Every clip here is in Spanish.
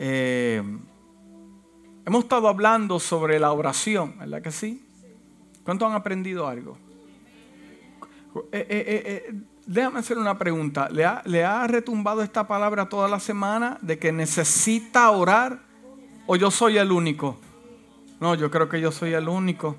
Eh, hemos estado hablando sobre la oración, ¿verdad que sí? ¿Cuántos han aprendido algo? Eh, eh, déjame hacer una pregunta. ¿Le ha, ¿Le ha retumbado esta palabra toda la semana de que necesita orar? ¿O yo soy el único? No, yo creo que yo soy el único.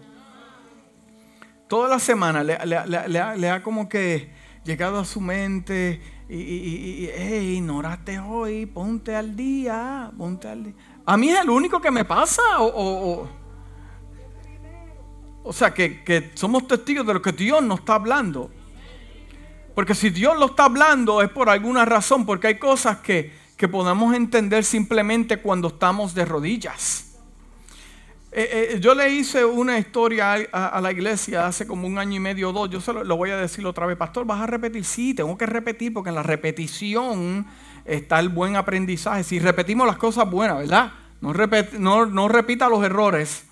Toda la semana le ha como que llegado a su mente y, y, hey, no hoy, ponte al día, ponte al día. A mí es el único que me pasa. O, o, sea, que, somos testigos de lo que Dios nos está hablando. Porque si Dios lo está hablando es por alguna razón, porque hay cosas que, que podemos entender simplemente cuando estamos de rodillas. Eh, eh, yo le hice una historia a, la iglesia hace como un año y medio o dos. Yo se lo, voy a decir otra vez. Pastor, ¿vas a repetir? Sí, tengo que repetir porque en la repetición está el buen aprendizaje. Si repetimos las cosas buenas, ¿verdad? No, repita los errores.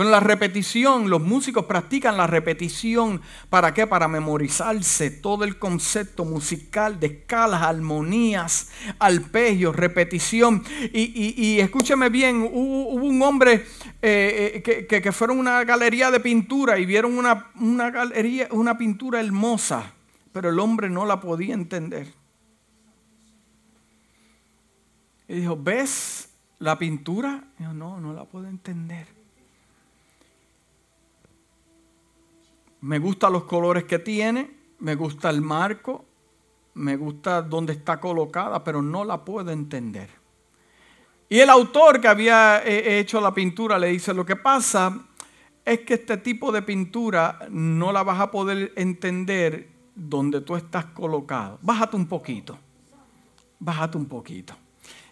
En la repetición, los músicos practican la repetición. ¿Para qué? Para memorizarse todo el concepto musical de escalas, armonías, arpegios, repetición. Y, escúcheme bien, hubo, un hombre eh, eh, que, que, fueron a una galería de pintura y vieron una, una, galería, una pintura hermosa, pero el hombre no la podía entender. Y dijo, ¿ves la pintura? Y dijo, no, no la puedo entender. Me gustan los colores que tiene, me gusta el marco, me gusta dónde está colocada, pero no la puedo entender. Y el autor que había eh, hecho la pintura le dice, lo que pasa es que este tipo de pintura no la vas a poder entender donde tú estás colocado. Bájate un poquito, bájate un poquito.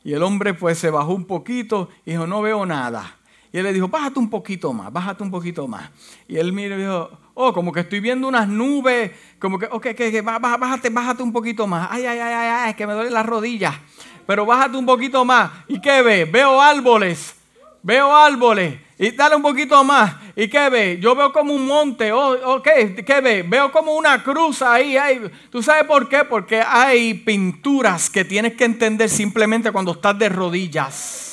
Y el hombre pues se bajó un poquito y dijo, no veo nada. Y él le dijo, bájate un poquito más, bájate un poquito más. Y él mire y dijo, oh, como que estoy viendo unas nubes, como que, ok, que, bájate, bájate un poquito más. Ay, ay, ay, ay, ay, que me duele las rodillas. Pero bájate un poquito más. ¿Y qué ve? Veo árboles, veo árboles. Y dale un poquito más. ¿Y qué ve? Yo veo como un monte. Oh, ok, ¿qué ve? Veo como una cruz ahí, ahí. ¿Tú sabes por qué? Porque hay pinturas que tienes que entender simplemente cuando estás de rodillas.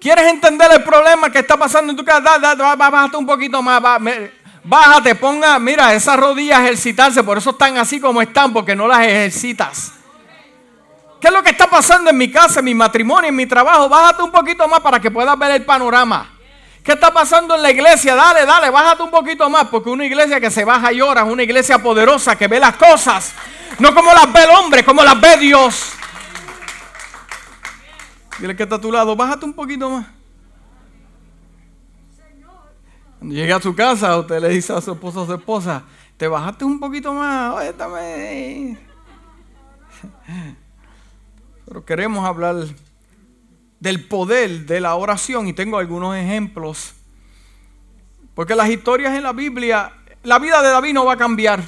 ¿Quieres entender el problema que está pasando en tu casa? bájate un poquito más. bájate, ponga, mira, esas rodillas ejercitarse, por eso están así como están, porque no las ejercitas. ¿Qué es lo que está pasando en mi casa, en mi matrimonio, en mi trabajo? Bájate un poquito más para que puedas ver el panorama. ¿Qué está pasando en la iglesia? Dale, dale, bájate un poquito más, porque una iglesia que se baja y llora es una iglesia poderosa que ve las cosas, no como las ve el hombre, como las ve Dios. Dile que está a tu lado, bájate un poquito más. Cuando llegue a su casa, usted le dice a su esposo o su esposa, te bajaste un poquito más, óyeme. Pero queremos hablar del poder de la oración y tengo algunos ejemplos. Porque las historias en la Biblia, la vida de David no va a cambiar.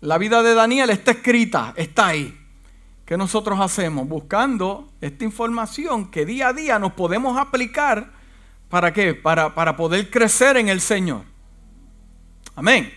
La vida de Daniel está escrita, está ahí. ¿Qué nosotros hacemos? Buscando esta información que día a día nos podemos aplicar. ¿Para qué? Para, para poder crecer en el Señor. Amén.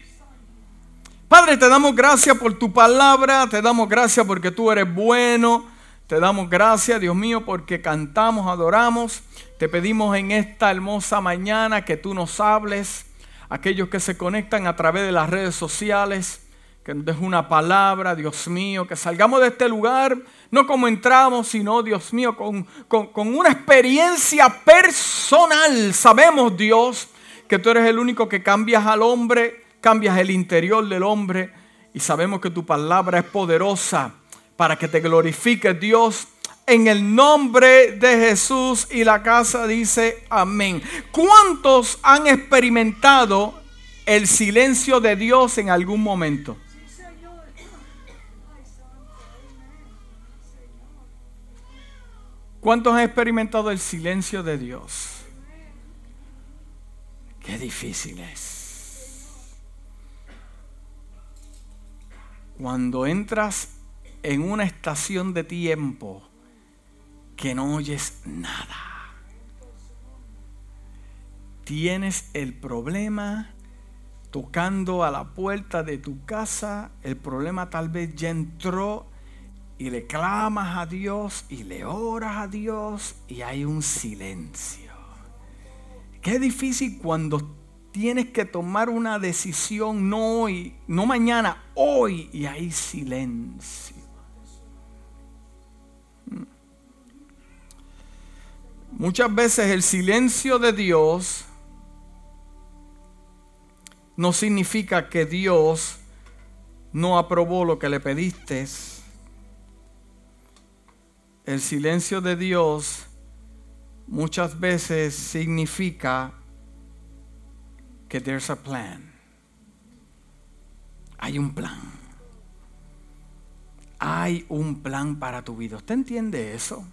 Padre, te damos gracias por tu palabra, te damos gracias porque tú eres bueno, te damos gracias, Dios mío, porque cantamos, adoramos. Te pedimos en esta hermosa mañana que tú nos hables, aquellos que se conectan a través de las redes sociales que nos deje una palabra, Dios mío, que salgamos de este lugar, no como entramos, sino, Dios mío, con, con, una experiencia personal. Sabemos, Dios, que tú eres el único que cambias al hombre, cambias el interior del hombre, y sabemos que tu palabra es poderosa para que te glorifique, Dios. En el nombre de Jesús y la casa dice amén. ¿Cuántos han experimentado el silencio de Dios en algún momento? ¿Cuántos han experimentado el silencio de Dios? Qué difícil es. Cuando entras en una estación de tiempo que no oyes nada. Tienes el problema tocando a la puerta de tu casa, el problema tal vez ya entró y le clamas a Dios y le oras a Dios y hay un silencio. Qué difícil cuando tienes que tomar una decisión, no hoy, no mañana, hoy, y hay silencio. Mm. Muchas veces el silencio de Dios no significa que Dios no aprobó lo que le pediste. El silencio de Dios muchas veces significa que there's a plan. Hay un plan. Hay un plan para tu vida. ¿Usted entiende eso?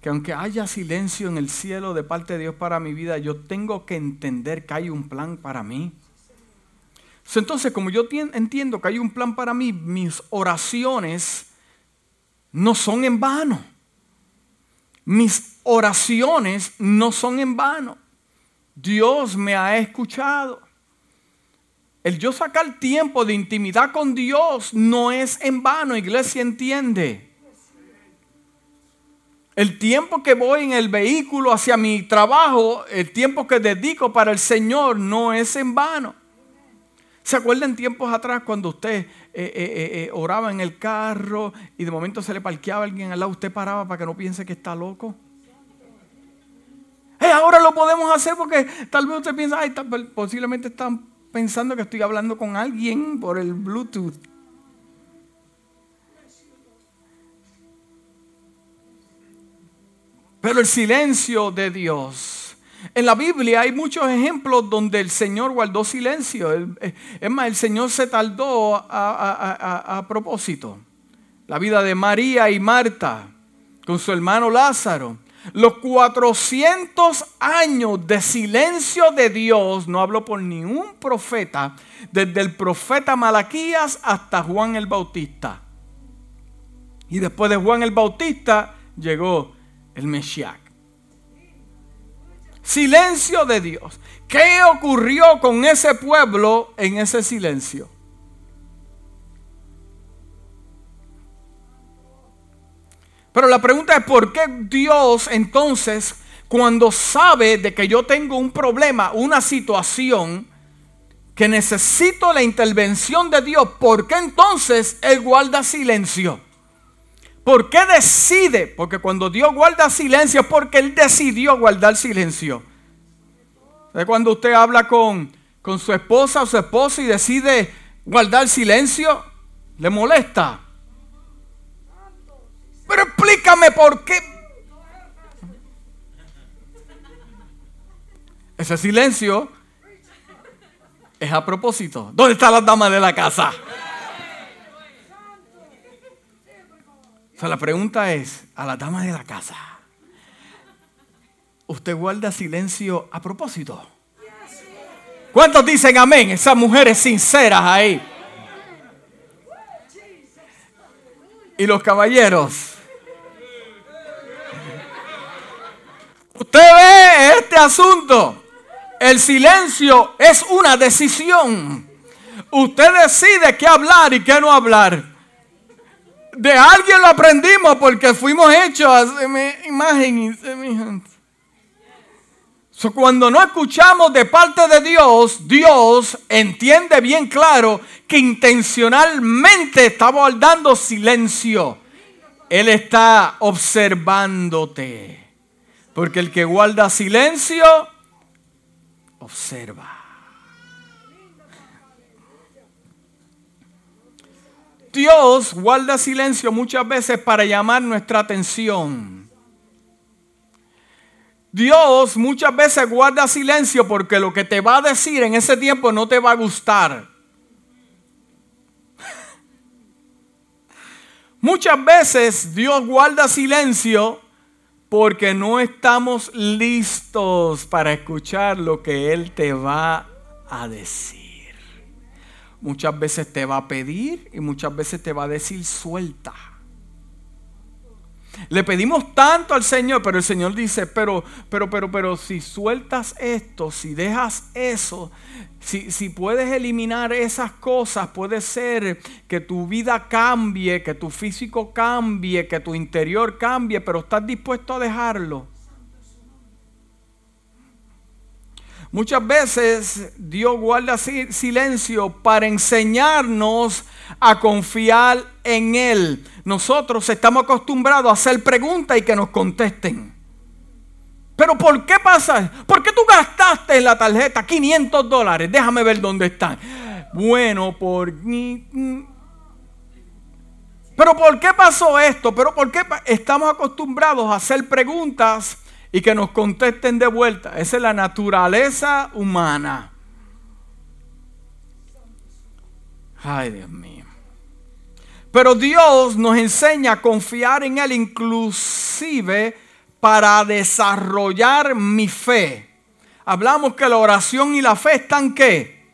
Que aunque haya silencio en el cielo de parte de Dios para mi vida, yo tengo que entender que hay un plan para mí. Entonces, como yo entiendo que hay un plan para mí, mis oraciones no son en vano. Mis oraciones no son en vano. Dios me ha escuchado. El yo sacar tiempo de intimidad con Dios no es en vano, iglesia entiende. El tiempo que voy en el vehículo hacia mi trabajo, el tiempo que dedico para el Señor no es en vano. ¿Se acuerdan tiempos atrás cuando usted eh, eh, eh, oraba en el carro y de momento se le parqueaba alguien al lado, usted paraba para que no piense que está loco? ahora lo podemos hacer porque tal vez usted piensa, posiblemente están pensando que estoy hablando con alguien por el Bluetooth. Pero el silencio de Dios. En la Biblia hay muchos ejemplos donde el Señor guardó silencio. Eh, es más, el Señor se tardó a, propósito. La vida de María y Marta con su hermano Lázaro. Los 400 años de silencio de Dios, no hablo por ningún profeta, desde el profeta Malaquías hasta Juan el Bautista. Y después de Juan el Bautista llegó el Mesías. Silencio de Dios. ¿Qué ocurrió con ese pueblo en ese silencio? Pero la pregunta es, ¿por qué Dios entonces, cuando sabe de que yo tengo un problema, una situación, que necesito la intervención de Dios, ¿por qué entonces Él guarda silencio? ¿Por qué decide? Porque cuando Dios guarda silencio es porque Él decidió guardar silencio. Cuando usted habla con, con su esposa o su esposo y decide guardar silencio, le molesta. Pero explícame por qué. Ese silencio es a propósito. ¿Dónde está la dama de la casa? O sea, la pregunta es a la dama de la casa. ¿Usted guarda silencio a propósito? ¿Cuántos dicen amén? Esas mujeres sinceras ahí. Y los caballeros. Usted ve este asunto. El silencio es una decisión. Usted decide qué hablar y qué no hablar. De alguien lo aprendimos porque fuimos hechos a imagen y semejante. cuando no escuchamos de parte de Dios, Dios entiende bien claro que intencionalmente estamos dando silencio. Él está observándote. Porque el que guarda silencio, observa. Dios guarda silencio muchas veces para llamar nuestra atención. Dios muchas veces guarda silencio porque lo que te va a decir en ese tiempo no te va a gustar. Muchas veces Dios guarda silencio porque no estamos listos para escuchar lo que Él te va a decir. Muchas veces te va a pedir y muchas veces te va a decir suelta. Le pedimos tanto al Señor, pero el Señor dice, pero, pero, pero, pero si sueltas esto, si dejas eso, si, si, puedes eliminar esas cosas, puede ser que tu vida cambie, que tu físico cambie, que tu interior cambie, pero estás dispuesto a dejarlo. Muchas veces Dios guarda silencio para enseñarnos a confiar en Él. Nosotros estamos acostumbrados a hacer preguntas y que nos contesten. Pero ¿por qué pasa? ¿Por qué tú gastaste en la tarjeta 500 dólares? Déjame ver dónde están. Bueno, por... Pero ¿por qué pasó esto? Pero ¿por qué estamos acostumbrados a hacer preguntas y que nos contesten de vuelta. Esa es la naturaleza humana. Ay, Dios mío. Pero Dios nos enseña a confiar en Él inclusive para desarrollar mi fe. Hablamos que la oración y la fe están qué?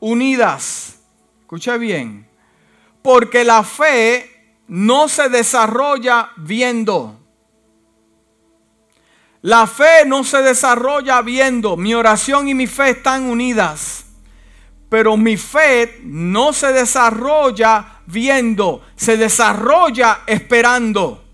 Unidas. Escuche bien. Porque la fe no se desarrolla viendo. La fe no se desarrolla viendo. Mi oración y mi fe están unidas. Pero mi fe no se desarrolla viendo. Se desarrolla esperando.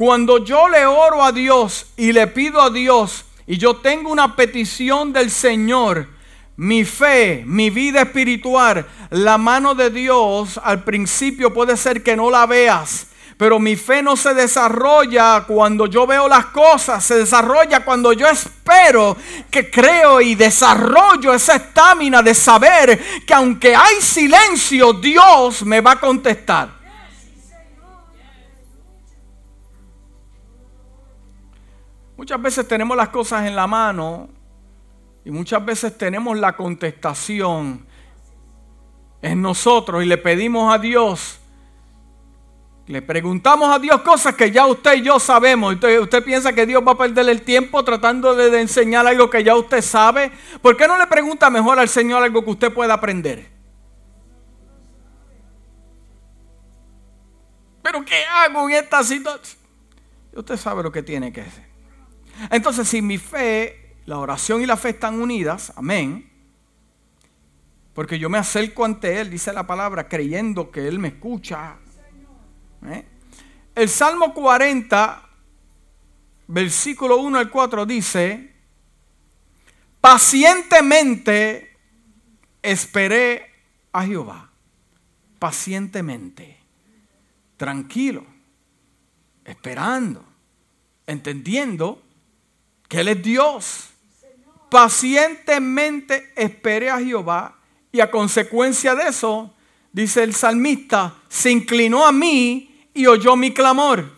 Cuando yo le oro a Dios y le pido a Dios y yo tengo una petición del Señor, mi fe, mi vida espiritual, la mano de Dios al principio puede ser que no la veas, pero mi fe no se desarrolla cuando yo veo las cosas, se desarrolla cuando yo espero que creo y desarrollo esa estamina de saber que aunque hay silencio, Dios me va a contestar. Muchas veces tenemos las cosas en la mano y muchas veces tenemos la contestación en nosotros y le pedimos a Dios le preguntamos a Dios cosas que ya usted y yo sabemos. Usted, usted piensa que Dios va a perder el tiempo tratando de, de, enseñar algo que ya usted sabe. ¿Por qué no le pregunta mejor al Señor algo que usted pueda aprender? ¿Pero qué hago en esta situación? Usted sabe lo que tiene que hacer. Entonces, si mi fe, la oración y la fe están unidas, amén. Porque yo me acerco ante Él, dice la palabra, creyendo que Él me escucha, ¿Eh? El Salmo 40, versículo 1 al 4 dice, pacientemente esperé a Jehová, pacientemente, tranquilo, esperando, entendiendo que Él es Dios. Pacientemente esperé a Jehová y a consecuencia de eso, dice el salmista, se inclinó a mí y oyó mi clamor.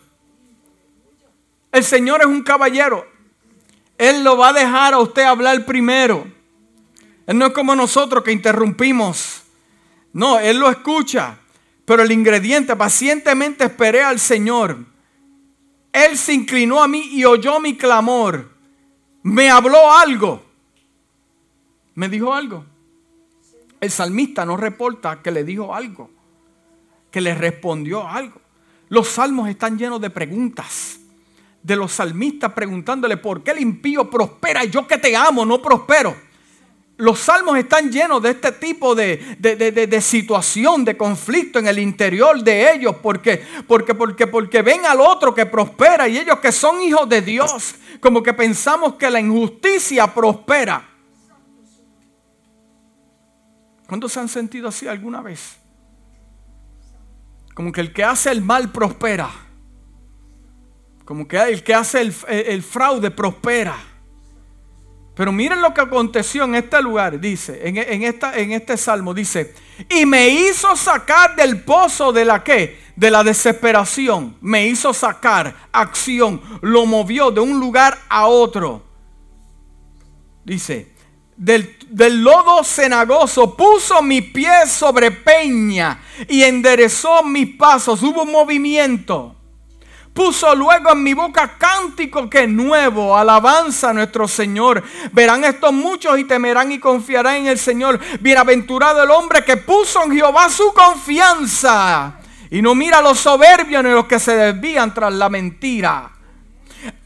El Señor es un caballero. Él lo va a dejar a usted hablar primero. Él no es como nosotros que interrumpimos. No, Él lo escucha. Pero el ingrediente, pacientemente esperé al Señor. Él se inclinó a mí y oyó mi clamor. Me habló algo. Me dijo algo. El salmista no reporta que le dijo algo. Que le respondió algo. Los salmos están llenos de preguntas. De los salmistas preguntándole por qué el impío prospera y yo que te amo no prospero. Los salmos están llenos de este tipo de, de, situación, de conflicto en el interior de ellos, porque, porque, porque, porque ven al otro que prospera y ellos que son hijos de Dios, como que pensamos que la injusticia prospera. ¿Cuántos se han sentido así alguna vez? Como que el que hace el mal prospera. Como que el que hace el, fraude prospera. Pero miren lo que aconteció en este lugar, dice, en, en este salmo, dice, y me hizo sacar del pozo de la que, de la desesperación, me hizo sacar acción, lo movió de un lugar a otro. Dice, del, lodo cenagoso, puso mi pie sobre peña y enderezó mis pasos. Hubo movimiento. Puso luego en mi boca cántico que nuevo, alabanza a nuestro Señor. Verán estos muchos y temerán y confiarán en el Señor. Bienaventurado el hombre que puso en Jehová su confianza Y no mira los soberbios ni los que se desvían tras la mentira.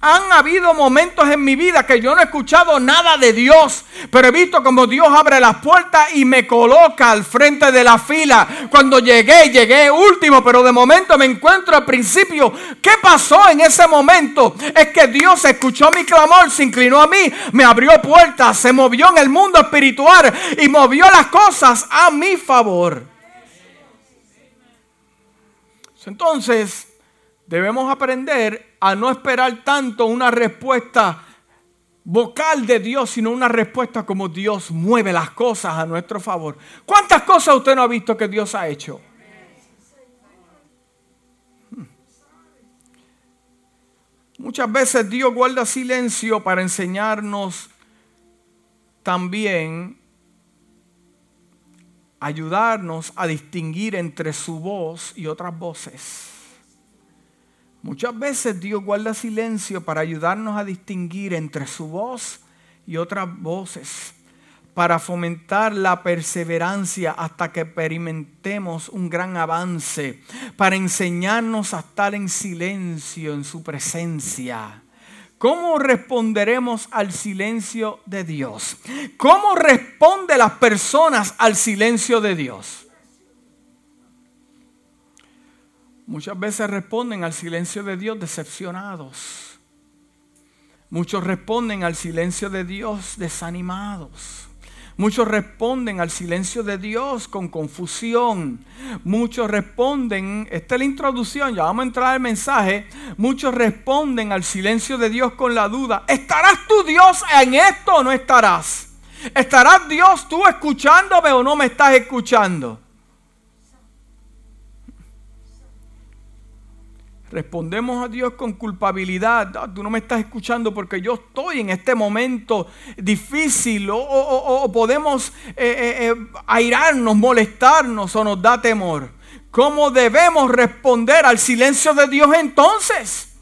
Han habido momentos en mi vida que yo no he escuchado nada de Dios, pero he visto como Dios abre las puertas y me coloca al frente de la fila. Cuando llegué, llegué último, pero de momento me encuentro al principio. ¿Qué pasó en ese momento? Es que Dios escuchó mi clamor, se inclinó a mí, me abrió puertas, se movió en el mundo espiritual y movió las cosas a mi favor. Entonces, debemos aprender a no esperar tanto una respuesta vocal de Dios, sino una respuesta como Dios mueve las cosas a nuestro favor. ¿Cuántas cosas usted no ha visto que Dios ha hecho? Hmm. Muchas veces Dios guarda silencio para enseñarnos también, ayudarnos a distinguir entre su voz y otras voces. Muchas veces Dios guarda silencio para ayudarnos a distinguir entre su voz y otras voces, para fomentar la perseverancia hasta que experimentemos un gran avance, para enseñarnos a estar en silencio en su presencia. ¿Cómo responderemos al silencio de Dios? ¿Cómo responden las personas al silencio de Dios? Muchas veces responden al silencio de Dios decepcionados. Muchos responden al silencio de Dios desanimados. Muchos responden al silencio de Dios con confusión. Muchos responden, esta es la introducción, ya vamos a entrar al mensaje. Muchos responden al silencio de Dios con la duda. ¿Estarás tú Dios en esto o no estarás? ¿Estarás Dios tú escuchándome o no me estás escuchando? Respondemos a Dios con culpabilidad. Ah, tú no me estás escuchando porque yo estoy en este momento difícil. O, podemos eh, eh, eh, airarnos, molestarnos o nos da temor. ¿Cómo debemos responder al silencio de Dios entonces?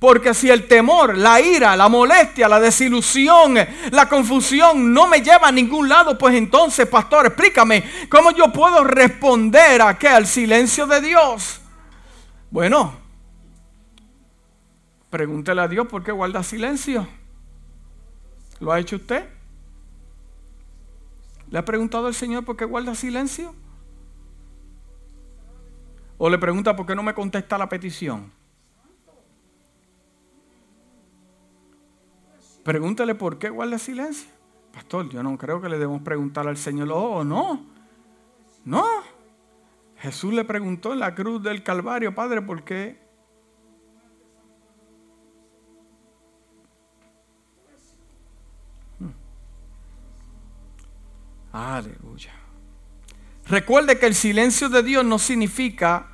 Porque si el temor, la ira, la molestia, la desilusión, la confusión no me lleva a ningún lado, pues entonces, pastor, explícame cómo yo puedo responder a qué? Al silencio de Dios. Bueno, Pregúntele a Dios por qué guarda silencio. ¿Lo ha hecho usted? ¿Le ha preguntado al Señor por qué guarda silencio? ¿O le pregunta por qué no me contesta la petición? Pregúntele por qué guarda silencio. Pastor, yo no creo que le debemos preguntar al Señor, oh, no. No. Jesús le preguntó en la cruz del Calvario, Padre, ¿por qué Aleluya. Recuerde que el silencio de Dios no significa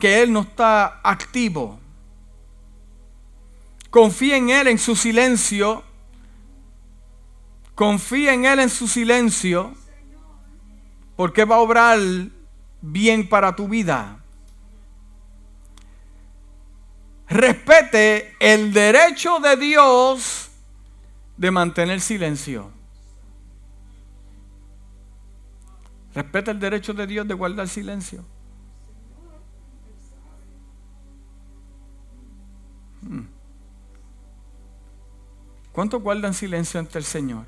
que Él no está activo. Confía en Él en su silencio. Confía en Él en su silencio. Porque va a obrar bien para tu vida. Respete el derecho de Dios de mantener silencio. Respeta el derecho de Dios de guardar silencio. Hmm. ¿Cuántos guardan silencio ante el Señor?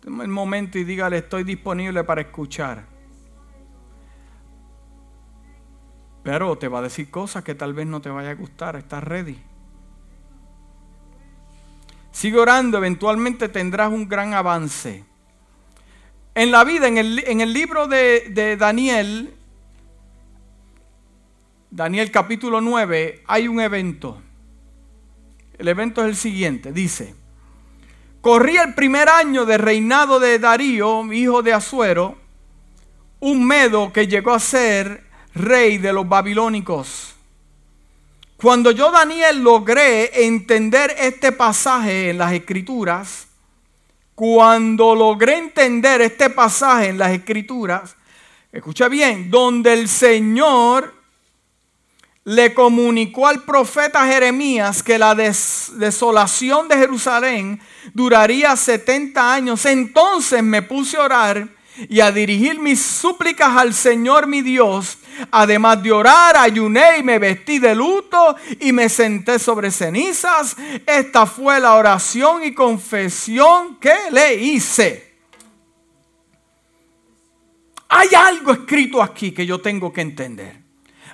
Toma el momento y dígale, estoy disponible para escuchar. Pero te va a decir cosas que tal vez no te vaya a gustar. ¿Estás ready? Sigue orando, eventualmente tendrás un gran avance. En la vida, en el, libro de, de Daniel, Daniel capítulo 9, hay un evento. El evento es el siguiente, dice, corría el primer año de reinado de Darío, hijo de Azuero, un medo que llegó a ser rey de los babilónicos. Cuando yo, Daniel, logré entender este pasaje en las escrituras, cuando logré entender este pasaje en las escrituras, escucha bien, donde el Señor le comunicó al profeta Jeremías que la desolación de Jerusalén duraría 70 años, entonces me puse a orar y a dirigir mis súplicas al Señor mi Dios. Además de orar, ayuné y me vestí de luto y me senté sobre cenizas. Esta fue la oración y confesión que le hice. Hay algo escrito aquí que yo tengo que entender.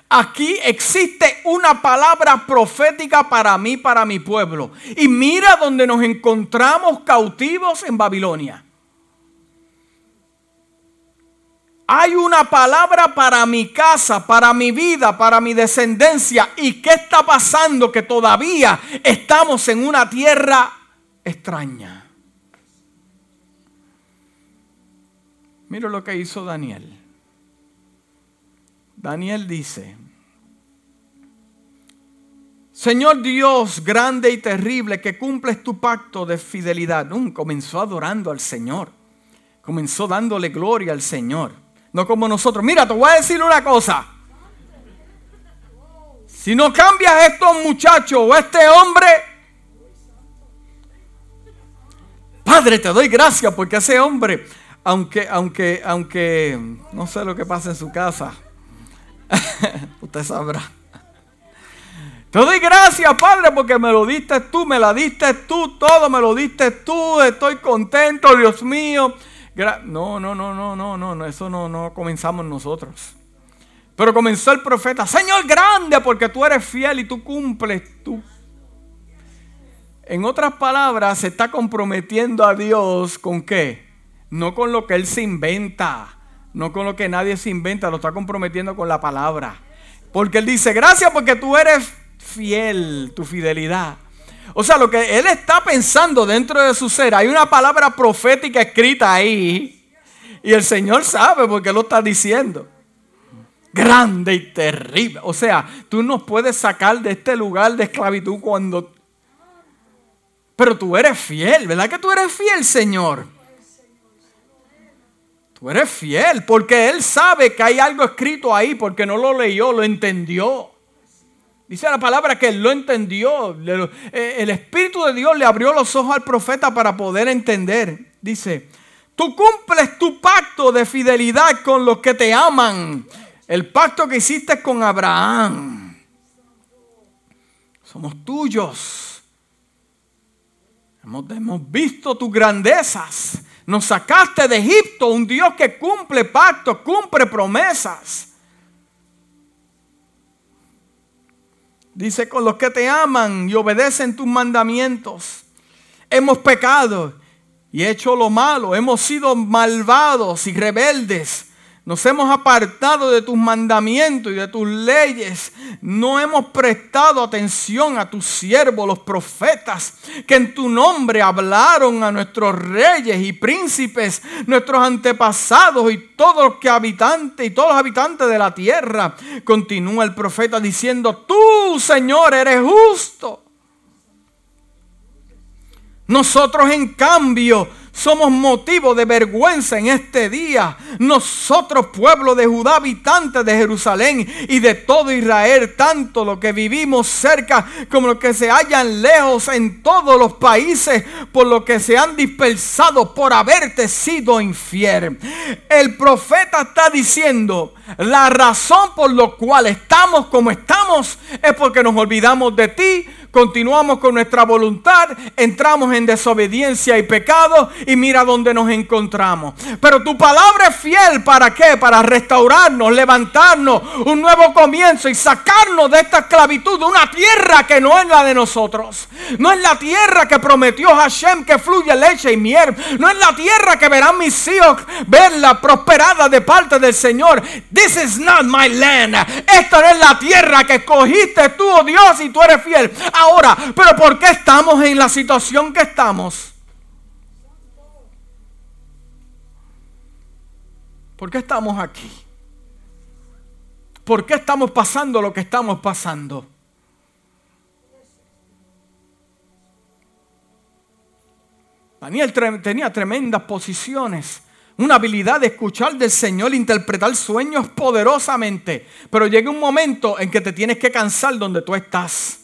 Aquí existe una palabra profética para mí, para mi pueblo. Y mira donde nos encontramos cautivos en Babilonia. Hay una palabra para mi casa, para mi vida, para mi descendencia. ¿Y qué está pasando? Que todavía estamos en una tierra extraña. Mira lo que hizo Daniel. Daniel dice, Señor Dios grande y terrible, que cumples tu pacto de fidelidad. comenzó adorando al Señor. Comenzó dándole gloria al Señor. No como nosotros. Mira, te voy a decir una cosa. Si no cambias estos muchachos o este hombre, Padre, te doy gracias porque ese hombre, aunque, aunque, aunque, no sé lo que pasa en su casa, usted sabrá. Te doy gracias, Padre, porque me lo diste tú, me la diste tú, todo me lo diste tú, estoy contento, Dios mío. No, no, no, no, no, no, no, eso no, no comenzamos nosotros. Pero comenzó el profeta, Señor grande, porque tú eres fiel y tú cumples tú. En otras palabras, se está comprometiendo a Dios con qué? No con lo que Él se inventa, no con lo que nadie se inventa, lo está comprometiendo con la palabra. Porque Él dice, gracias porque tú eres fiel, tu fidelidad. O sea, lo que él está pensando dentro de su ser, hay una palabra profética escrita ahí. Y el Señor sabe por qué lo está diciendo. Grande y terrible. O sea, tú nos puedes sacar de este lugar de esclavitud cuando... Pero tú eres fiel, ¿verdad que tú eres fiel, Señor? Tú eres fiel porque Él sabe que hay algo escrito ahí porque no lo leyó, lo entendió. Dice la palabra que él lo entendió. Eh, el Espíritu de Dios le abrió los ojos al profeta para poder entender. Dice, tú cumples tu pacto de fidelidad con los que te aman. El pacto que hiciste con Abraham. Somos tuyos. Hemos, hemos visto tus grandezas. Nos sacaste de Egipto, un Dios que cumple pactos, cumple promesas. Dice, con los que te aman y obedecen tus mandamientos. Hemos pecado y hecho lo malo. Hemos sido malvados y rebeldes. Nos hemos apartado de tus mandamientos y de tus leyes. No hemos prestado atención a tus siervos, los profetas, que en tu nombre hablaron a nuestros reyes y príncipes, nuestros antepasados y todos los que habitantes y todos los habitantes de la tierra. Continúa el profeta diciendo, tú, Señor, eres justo. Nosotros, en cambio, somos motivo de vergüenza en este día. Nosotros, pueblo de Judá, habitantes de Jerusalén y de todo Israel, tanto los que vivimos cerca como los que se hallan lejos en todos los países, por lo que se han dispersado por haberte sido infiel. El profeta está diciendo, la razón por la cual estamos como estamos es porque nos olvidamos de ti continuamos con nuestra voluntad, entramos en desobediencia y pecado y mira dónde nos encontramos. Pero tu palabra es fiel para qué? Para restaurarnos, levantarnos, un nuevo comienzo y sacarnos de esta esclavitud de una tierra que no es la de nosotros. No es la tierra que prometió Hashem que fluye leche y miel. No es la tierra que verán mis hijos verla prosperada de parte del Señor. This is not my land. Esta no es la tierra que escogiste tú, oh Dios, y tú eres fiel ahora. Pero ¿por qué estamos en la situación que estamos? ¿Por qué estamos aquí? ¿Por qué estamos pasando lo que estamos pasando? Daniel tenía tremendas posiciones, una habilidad de escuchar del Señor, interpretar sueños poderosamente, pero llega un momento en que te tienes que cansar donde tú estás.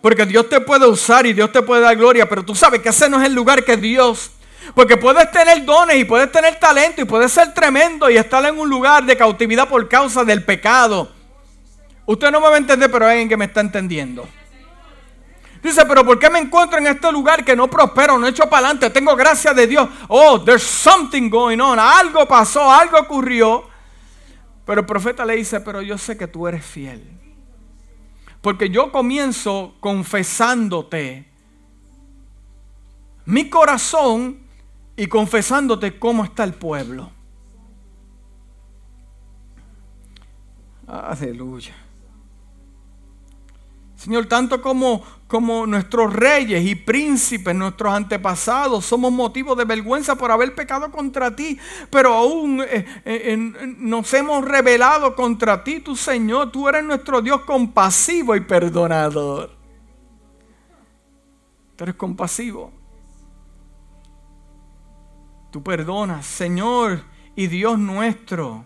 Porque Dios te puede usar y Dios te puede dar gloria, pero tú sabes que ese no es el lugar que Dios Porque puedes tener dones y puedes tener talento y puedes ser tremendo y estar en un lugar de cautividad por causa del pecado. Usted no me va a entender, pero hay alguien que me está entendiendo. Dice, pero ¿por qué me encuentro en este lugar que no prospero, no echo para adelante? Tengo gracia de Dios. Oh, there's something going on. Algo pasó, algo ocurrió. Pero el profeta le dice, pero yo sé que tú eres fiel. Porque yo comienzo confesándote mi corazón y confesándote cómo está el pueblo. Aleluya. Señor, tanto como, como nuestros reyes y príncipes, nuestros antepasados, somos motivo de vergüenza por haber pecado contra ti, pero aún eh, eh, nos hemos rebelado contra ti, tu Señor, tú eres nuestro Dios compasivo y perdonador. Tú eres compasivo. Tú perdonas, Señor y Dios nuestro.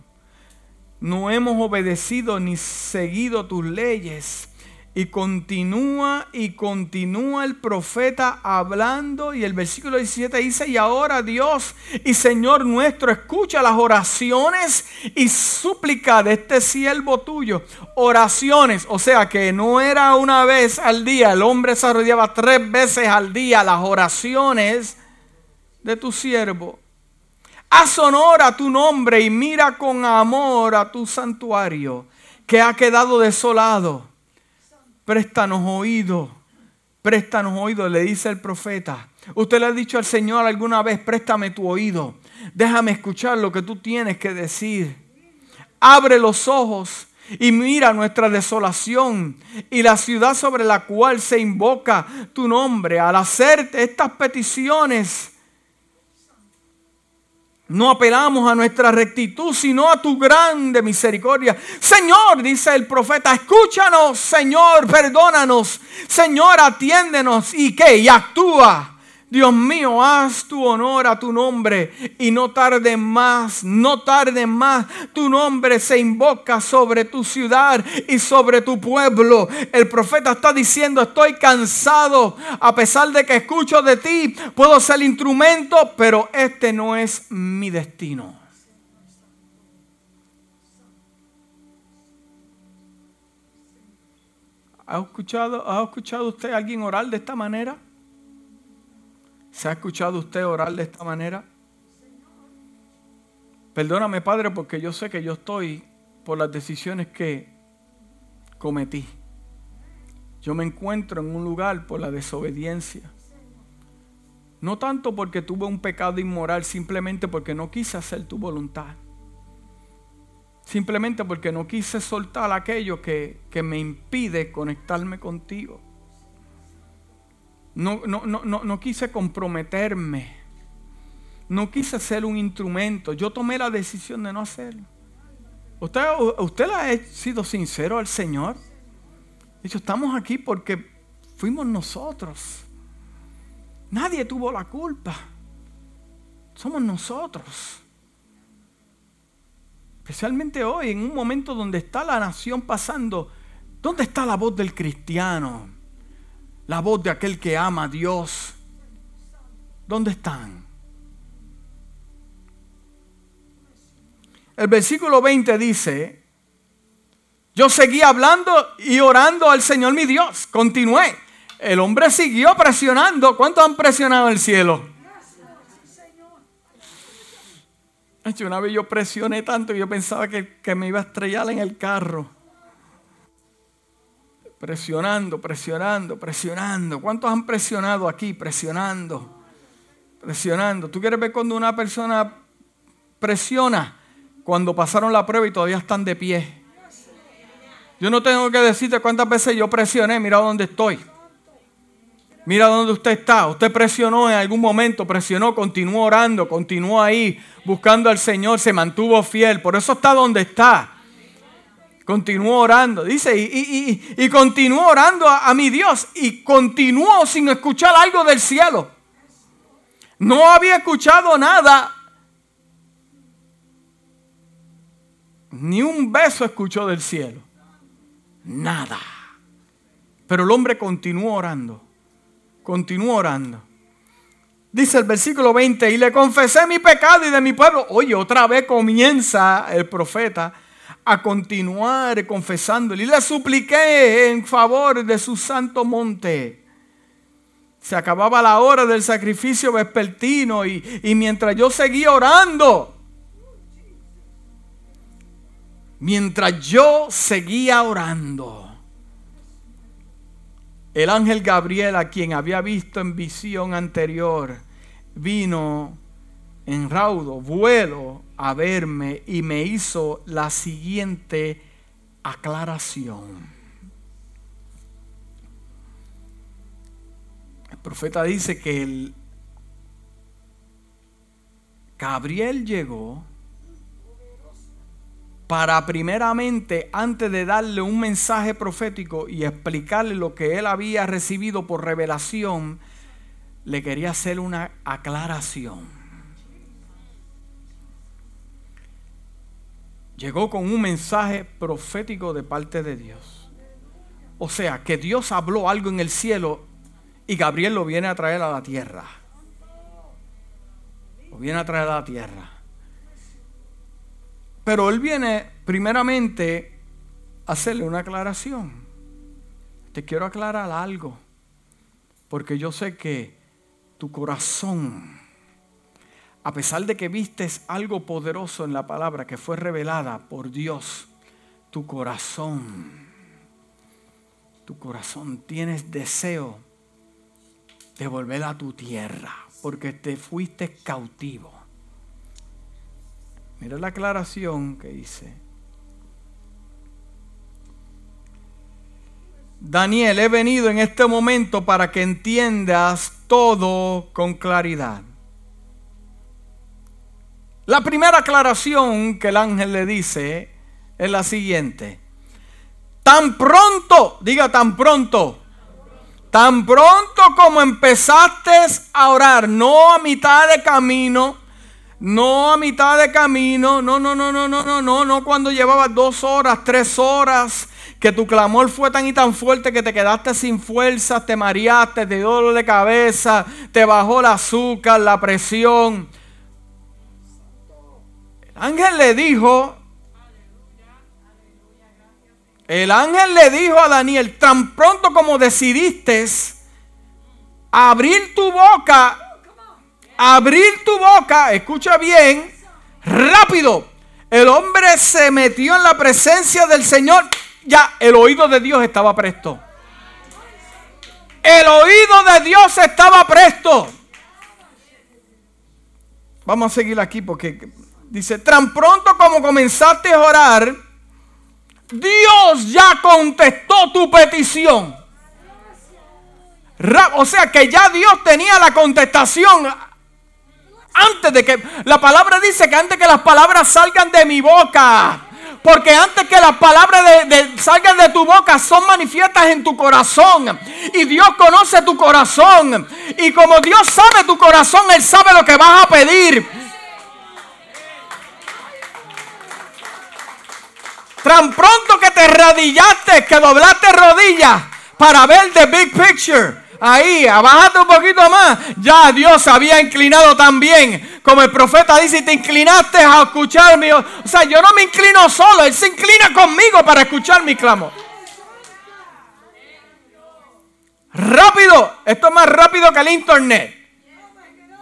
No hemos obedecido ni seguido tus leyes y continúa y continúa el profeta hablando y el versículo 17 dice, y ahora Dios y Señor nuestro, escucha las oraciones y súplica de este siervo tuyo. Oraciones, o sea que no era una vez al día, el hombre se arrodillaba tres veces al día las oraciones de tu siervo. Haz honor a tu nombre y mira con amor a tu santuario que ha quedado desolado préstanos oído, préstanos oído, le dice el profeta. Usted le ha dicho al Señor alguna vez, préstame tu oído, déjame escuchar lo que tú tienes que decir. Abre los ojos y mira nuestra desolación y la ciudad sobre la cual se invoca tu nombre. Al hacerte estas peticiones, no apelamos a nuestra rectitud, sino a tu grande misericordia. Señor, dice el profeta, escúchanos, Señor, perdónanos. Señor, atiéndenos. ¿Y qué? Y actúa. Dios mío, haz tu honor a tu nombre y no tarde más, no tarde más. Tu nombre se invoca sobre tu ciudad y sobre tu pueblo. El profeta está diciendo, estoy cansado, a pesar de que escucho de ti, puedo ser instrumento, pero este no es mi destino. ¿Ha escuchado, ¿Ha escuchado usted a alguien orar de esta manera? ¿Se ha escuchado usted orar de esta manera? Perdóname, Padre, porque yo sé que yo estoy por las decisiones que cometí. Yo me encuentro en un lugar por la desobediencia. No tanto porque tuve un pecado inmoral, simplemente porque no quise hacer tu voluntad. Simplemente porque no quise soltar aquello que, que me impide conectarme contigo. No, no, no, no, quise comprometerme. No quise ser un instrumento. Yo tomé la decisión de no hacerlo. ¿Usted, usted ha sido sincero al Señor? Dicho, estamos aquí porque fuimos nosotros. Nadie tuvo la culpa. Somos nosotros. Especialmente hoy, en un momento donde está la nación pasando. ¿Dónde está la voz del cristiano? La voz de aquel que ama a Dios. ¿Dónde están? El versículo 20 dice, yo seguí hablando y orando al Señor mi Dios. Continué. El hombre siguió presionando. ¿Cuánto han presionado el cielo? Una vez yo presioné tanto que yo pensaba que, que me iba a estrellar en el carro. Presionando, presionando, presionando. ¿Cuántos han presionado aquí? Presionando, presionando. ¿Tú quieres ver cuando una persona presiona? Cuando pasaron la prueba y todavía están de pie. Yo no tengo que decirte cuántas veces yo presioné. Mira dónde estoy. Mira dónde usted está. Usted presionó en algún momento, presionó, continuó orando, continuó ahí buscando al Señor, se mantuvo fiel. Por eso está donde está. Continuó orando, dice, y, y, continuó orando a, a mi Dios y continuó sin escuchar algo del cielo. No había escuchado nada. Ni un beso escuchó del cielo. Nada. Pero el hombre continuó orando. Continuó orando. Dice el versículo 20, y le confesé mi pecado y de mi pueblo. Oye, otra vez comienza el profeta a continuar confesándole. Y le supliqué en favor de su santo monte. Se acababa la hora del sacrificio vespertino y, y mientras yo seguía orando, mientras yo seguía orando, el ángel Gabriel, a quien había visto en visión anterior, vino en raudo vuelo a verme y me hizo la siguiente aclaración. El profeta dice que el Gabriel llegó para primeramente, antes de darle un mensaje profético y explicarle lo que él había recibido por revelación, le quería hacer una aclaración. Llegó con un mensaje profético de parte de Dios. O sea, que Dios habló algo en el cielo y Gabriel lo viene a traer a la tierra. Lo viene a traer a la tierra. Pero él viene primeramente a hacerle una aclaración. Te quiero aclarar algo. Porque yo sé que tu corazón, a pesar de que vistes algo poderoso en la palabra que fue revelada por Dios, tu corazón, tu corazón tienes deseo de volver a tu tierra, porque te fuiste cautivo. Mira la aclaración que hice. Daniel, he venido en este momento para que entiendas todo con claridad. La primera aclaración que el ángel le dice es la siguiente. Tan pronto, diga tan pronto, tan pronto como empezaste a orar, no a mitad de camino, no a mitad de camino, no, no, no, no, no, no, no, no cuando llevabas dos horas, tres horas, que tu clamor fue tan y tan fuerte que te quedaste sin fuerzas, te mareaste, te dio dolor de cabeza, te bajó el azúcar, la presión. El ángel le dijo, el ángel le dijo a Daniel, tan pronto como decidiste abrir tu boca, abrir tu boca, escucha bien, rápido. El hombre se metió en la presencia del Señor ya el oído de Dios estaba presto. El oído de Dios estaba presto. Vamos a seguir aquí porque dice, tan pronto como comenzaste a orar, Dios ya contestó tu petición. O sea que ya Dios tenía la contestación antes de que la palabra dice que antes que las palabras salgan de mi boca, porque antes que las palabras de, salgan de tu boca son manifiestas en tu corazón. Y Dios conoce tu corazón. Y como Dios sabe tu corazón, Él sabe lo que vas a pedir. Tan pronto que te radillaste, que doblaste rodillas para ver the big picture ahí, abajate un poquito más. Ya Dios había inclinado también. Como el profeta dice, te inclinaste a escuchar mi... O sea, yo no me inclino solo, Él se inclina conmigo para escuchar mi clamor. Rápido, esto es más rápido que el internet.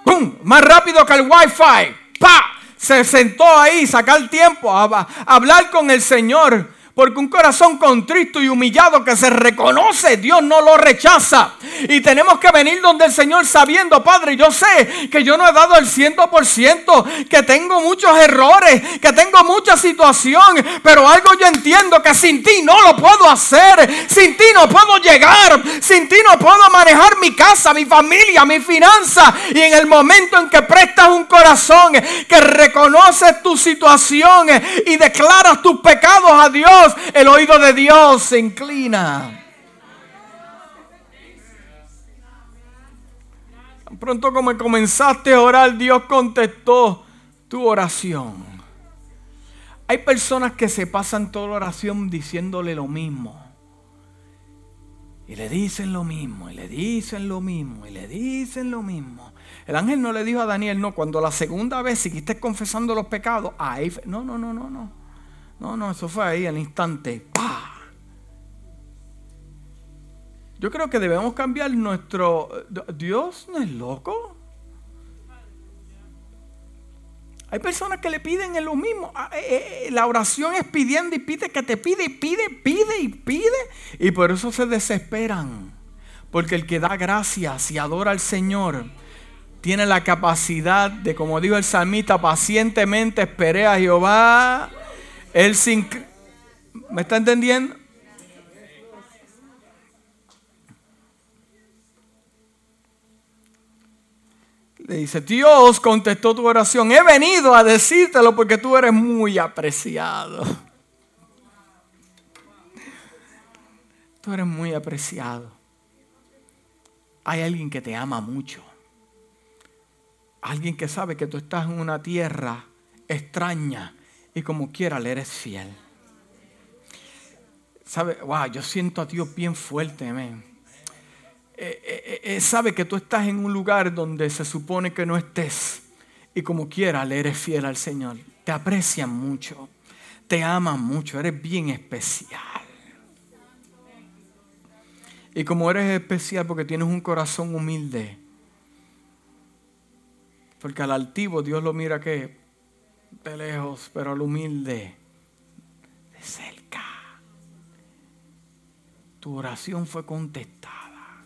¡Pum! Más rápido que el wifi. ¡Pa! Se sentó ahí, sacar tiempo a hablar con el Señor. Porque un corazón contristo y humillado que se reconoce, Dios no lo rechaza. Y tenemos que venir donde el Señor sabiendo, Padre, yo sé que yo no he dado el ciento por ciento, que tengo muchos errores, que tengo mucha situación, pero algo yo entiendo que sin ti no lo puedo hacer, sin ti no puedo llegar, sin ti no puedo manejar mi casa, mi familia, mi finanza. Y en el momento en que prestas un corazón, que reconoces tu situación y declaras tus pecados a Dios, el oído de Dios se inclina. Tan pronto como comenzaste a orar, Dios contestó tu oración. Hay personas que se pasan toda la oración diciéndole lo mismo. Y le dicen lo mismo, y le dicen lo mismo, y le dicen lo mismo. El ángel no le dijo a Daniel, no, cuando la segunda vez seguiste confesando los pecados, no, no, no, no, no. No, no, eso fue ahí al instante. ¡Pah! Yo creo que debemos cambiar nuestro... Dios no es loco. Hay personas que le piden en lo mismo. Ah, eh, eh, la oración es pidiendo y pide que te pide y pide, pide y pide. Y por eso se desesperan. Porque el que da gracias y adora al Señor tiene la capacidad de, como dijo el salmista, pacientemente esperé a Jehová. Él sin... ¿Me está entendiendo? Le dice, Dios contestó tu oración. He venido a decírtelo porque tú eres muy apreciado. Tú eres muy apreciado. Hay alguien que te ama mucho. Alguien que sabe que tú estás en una tierra extraña y como quiera le eres fiel. ¿Sabe? Wow, yo siento a Dios bien fuerte, amén. Eh, eh, eh, sabe que tú estás en un lugar donde se supone que no estés y como quiera le eres fiel al Señor. Te aprecian mucho, te aman mucho, eres bien especial. Y como eres especial porque tienes un corazón humilde, porque al altivo Dios lo mira que de lejos, pero al humilde de cerca. Tu oración fue contestada.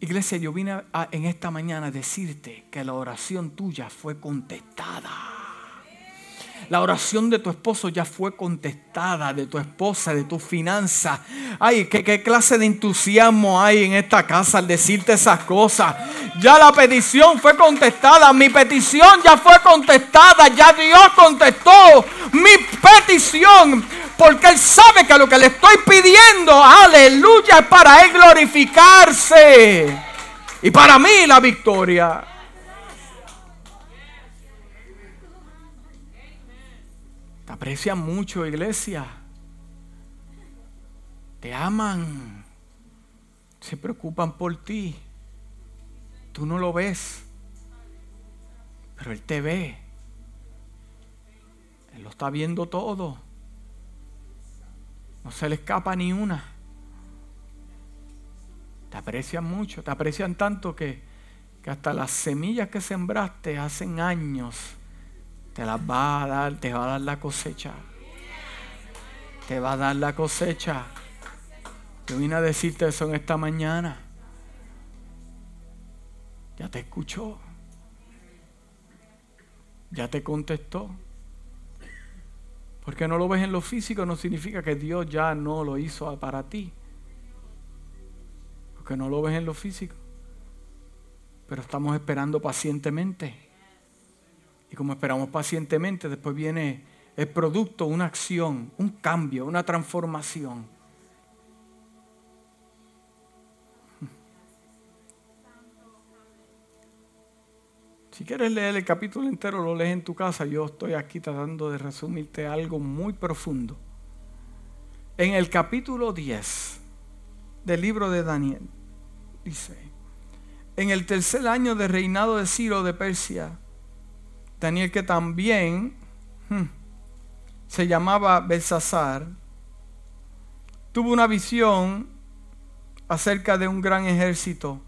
Iglesia, yo vine en esta mañana a decirte que la oración tuya fue contestada. La oración de tu esposo ya fue contestada, de tu esposa, de tu finanza. Ay, ¿qué, ¿qué, clase de entusiasmo hay en esta casa al decirte esas cosas. Ya la petición fue contestada, mi petición ya fue contestada, ya Dios contestó mi petición porque Él sabe que lo que le estoy pidiendo, aleluya, es para Él glorificarse. Y para mí la victoria. Aprecian mucho, iglesia. Te aman. Se preocupan por ti. Tú no lo ves. Pero Él te ve. Él lo está viendo todo. No se le escapa ni una. Te aprecian mucho, te aprecian tanto que, que hasta las semillas que sembraste hace años, te las va a dar, te va a dar la cosecha. Te va a dar la cosecha. Yo vine a decirte eso en esta mañana. Ya te escuchó. Ya te contestó. Porque no lo ves en lo físico no significa que Dios ya no lo hizo para ti. Porque no lo ves en lo físico. Pero estamos esperando pacientemente. Y como esperamos pacientemente, después viene el producto, una acción, un cambio, una transformación. Si quieres leer el capítulo entero, lo lees en tu casa. Yo estoy aquí tratando de resumirte algo muy profundo. En el capítulo 10 del libro de Daniel, dice, en el tercer año de reinado de Ciro de Persia, Daniel que también hmm, se llamaba Belsasar, tuvo una visión acerca de un gran ejército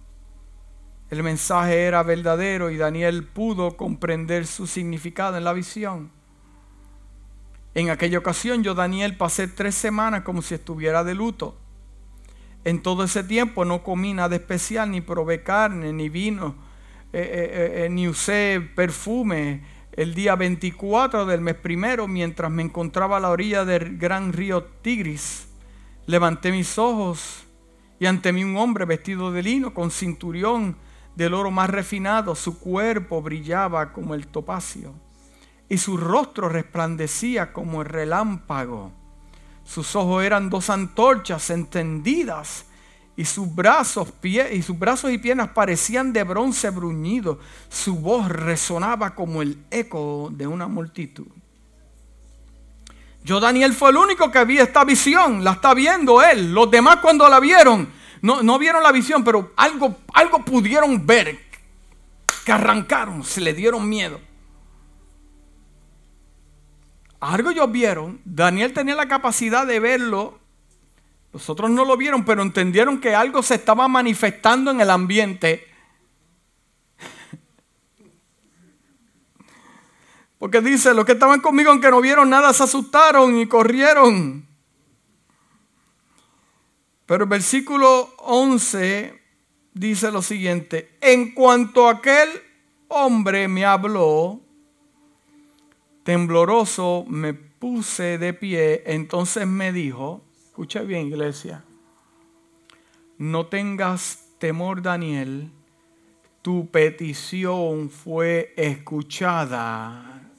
el mensaje era verdadero y Daniel pudo comprender su significado en la visión. En aquella ocasión yo, Daniel, pasé tres semanas como si estuviera de luto. En todo ese tiempo no comí nada especial, ni probé carne, ni vino, eh, eh, eh, ni usé perfume. El día 24 del mes primero, mientras me encontraba a la orilla del gran río Tigris, levanté mis ojos y ante mí un hombre vestido de lino con cinturión del oro más refinado, su cuerpo brillaba como el topacio y su rostro resplandecía como el relámpago. Sus ojos eran dos antorchas entendidas y sus brazos, y sus brazos y piernas parecían de bronce bruñido. Su voz resonaba como el eco de una multitud. Yo, Daniel, fue el único que vi esta visión. La está viendo él. Los demás cuando la vieron no, no vieron la visión, pero algo, algo pudieron ver, que arrancaron, se le dieron miedo. Algo ellos vieron, Daniel tenía la capacidad de verlo, los otros no lo vieron, pero entendieron que algo se estaba manifestando en el ambiente. Porque dice, los que estaban conmigo, aunque no vieron nada, se asustaron y corrieron. Pero el versículo 11 dice lo siguiente, en cuanto aquel hombre me habló, tembloroso me puse de pie, entonces me dijo, escucha bien iglesia, no tengas temor Daniel, tu petición fue escuchada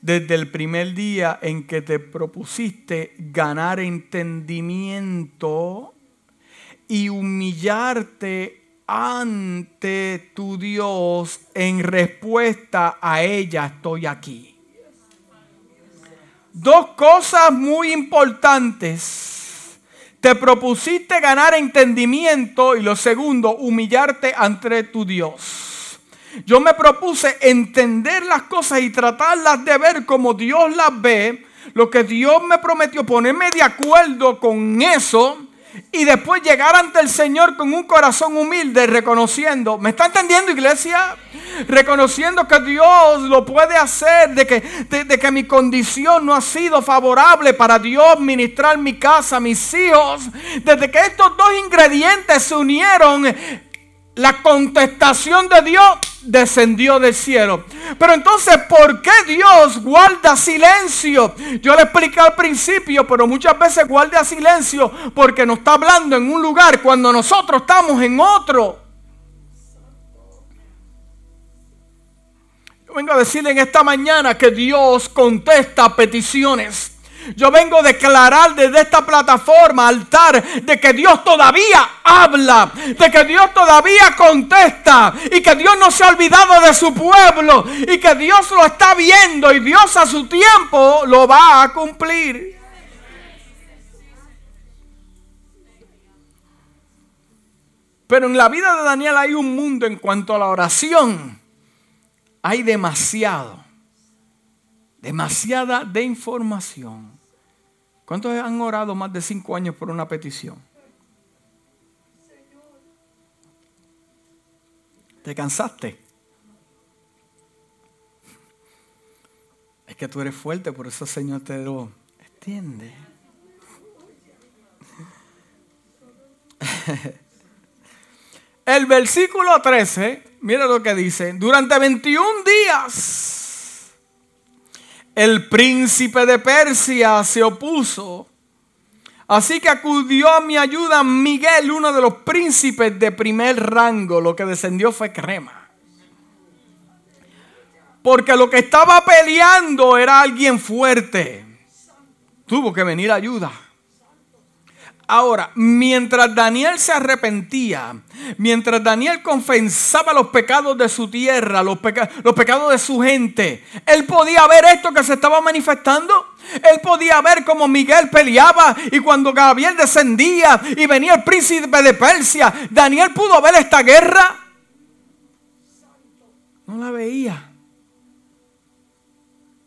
desde el primer día en que te propusiste ganar entendimiento y humillarte ante tu Dios en respuesta a ella estoy aquí. Dos cosas muy importantes. Te propusiste ganar entendimiento y lo segundo, humillarte ante tu Dios. Yo me propuse entender las cosas y tratarlas de ver como Dios las ve. Lo que Dios me prometió, ponerme de acuerdo con eso y después llegar ante el Señor con un corazón humilde, reconociendo, ¿me está entendiendo iglesia? Reconociendo que Dios lo puede hacer, de que, de, que mi condición no ha sido favorable para Dios ministrar mi casa, mis hijos. Desde que estos dos ingredientes se unieron, la contestación de Dios descendió del cielo. Pero entonces, ¿por qué Dios guarda silencio? Yo le expliqué al principio, pero muchas veces guarda silencio porque nos está hablando en un lugar cuando nosotros estamos en otro. Yo vengo a decirle en esta mañana que Dios contesta peticiones. Yo vengo a declarar desde esta plataforma, altar, de que Dios todavía habla, de que Dios todavía contesta y que Dios no se ha olvidado de su pueblo y que Dios lo está viendo y Dios a su tiempo lo va a cumplir. Pero en la vida de Daniel hay un mundo en cuanto a la oración. Hay demasiado, demasiada de información. ¿Cuántos han orado más de cinco años por una petición? ¿Te cansaste? Es que tú eres fuerte, por eso el Señor te lo extiende. El versículo 13, mira lo que dice, durante 21 días el príncipe de Persia se opuso. Así que acudió a mi ayuda Miguel, uno de los príncipes de primer rango. Lo que descendió fue crema. Porque lo que estaba peleando era alguien fuerte. Tuvo que venir ayuda. Ahora, mientras Daniel se arrepentía, mientras Daniel confesaba los pecados de su tierra, los, los, pecados de su gente, él podía ver esto que se estaba manifestando. Él podía ver cómo Miguel peleaba y cuando Gabriel descendía y venía el príncipe de Persia, Daniel pudo ver esta guerra. No la veía.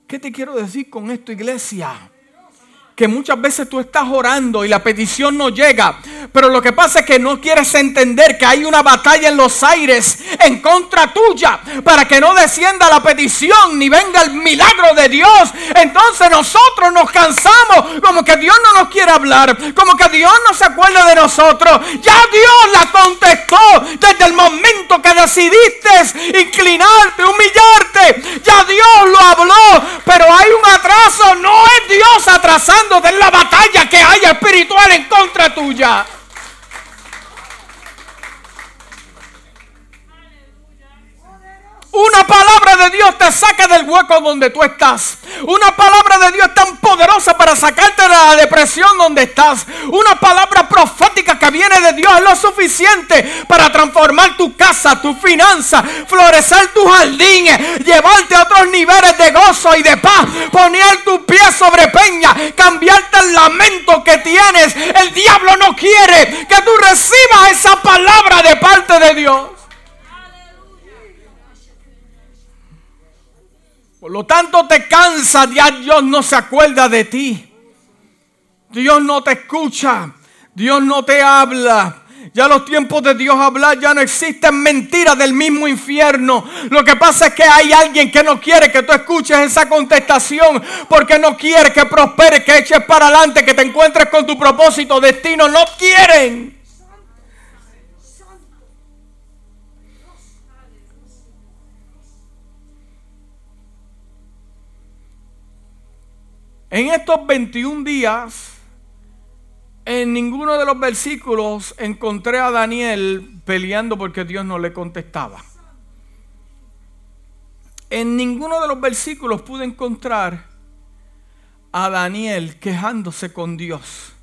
¿Qué te quiero decir con esto, iglesia? Que muchas veces tú estás orando y la petición no llega. Pero lo que pasa es que no quieres entender que hay una batalla en los aires en contra tuya para que no descienda la petición ni venga el milagro de Dios. Entonces nosotros nos cansamos como que Dios no nos quiere hablar, como que Dios no se acuerda de nosotros. Ya Dios la contestó desde el momento que decidiste inclinarte, humillarte. Ya Dios lo habló, pero hay es Dios atrasando de la batalla que haya espiritual en contra tuya. Una palabra de Dios te saca del hueco donde tú estás. Una palabra de Dios tan poderosa para sacarte de la depresión donde estás. Una palabra profética que viene de Dios es lo suficiente para transformar tu casa, tu finanza, florecer tu jardín, llevarte a otros niveles de gozo y de paz, poner tu pie sobre peña, cambiarte el lamento que tienes, el diablo no quiere que tú recibas esa palabra de parte de Dios. Por lo tanto te cansa, ya Dios no se acuerda de ti. Dios no te escucha, Dios no te habla. Ya los tiempos de Dios hablar ya no existen mentiras del mismo infierno. Lo que pasa es que hay alguien que no quiere que tú escuches esa contestación porque no quiere que prosperes, que eches para adelante, que te encuentres con tu propósito, destino. No quieren. En estos 21 días, en ninguno de los versículos encontré a Daniel peleando porque Dios no le contestaba. En ninguno de los versículos pude encontrar a Daniel quejándose con Dios.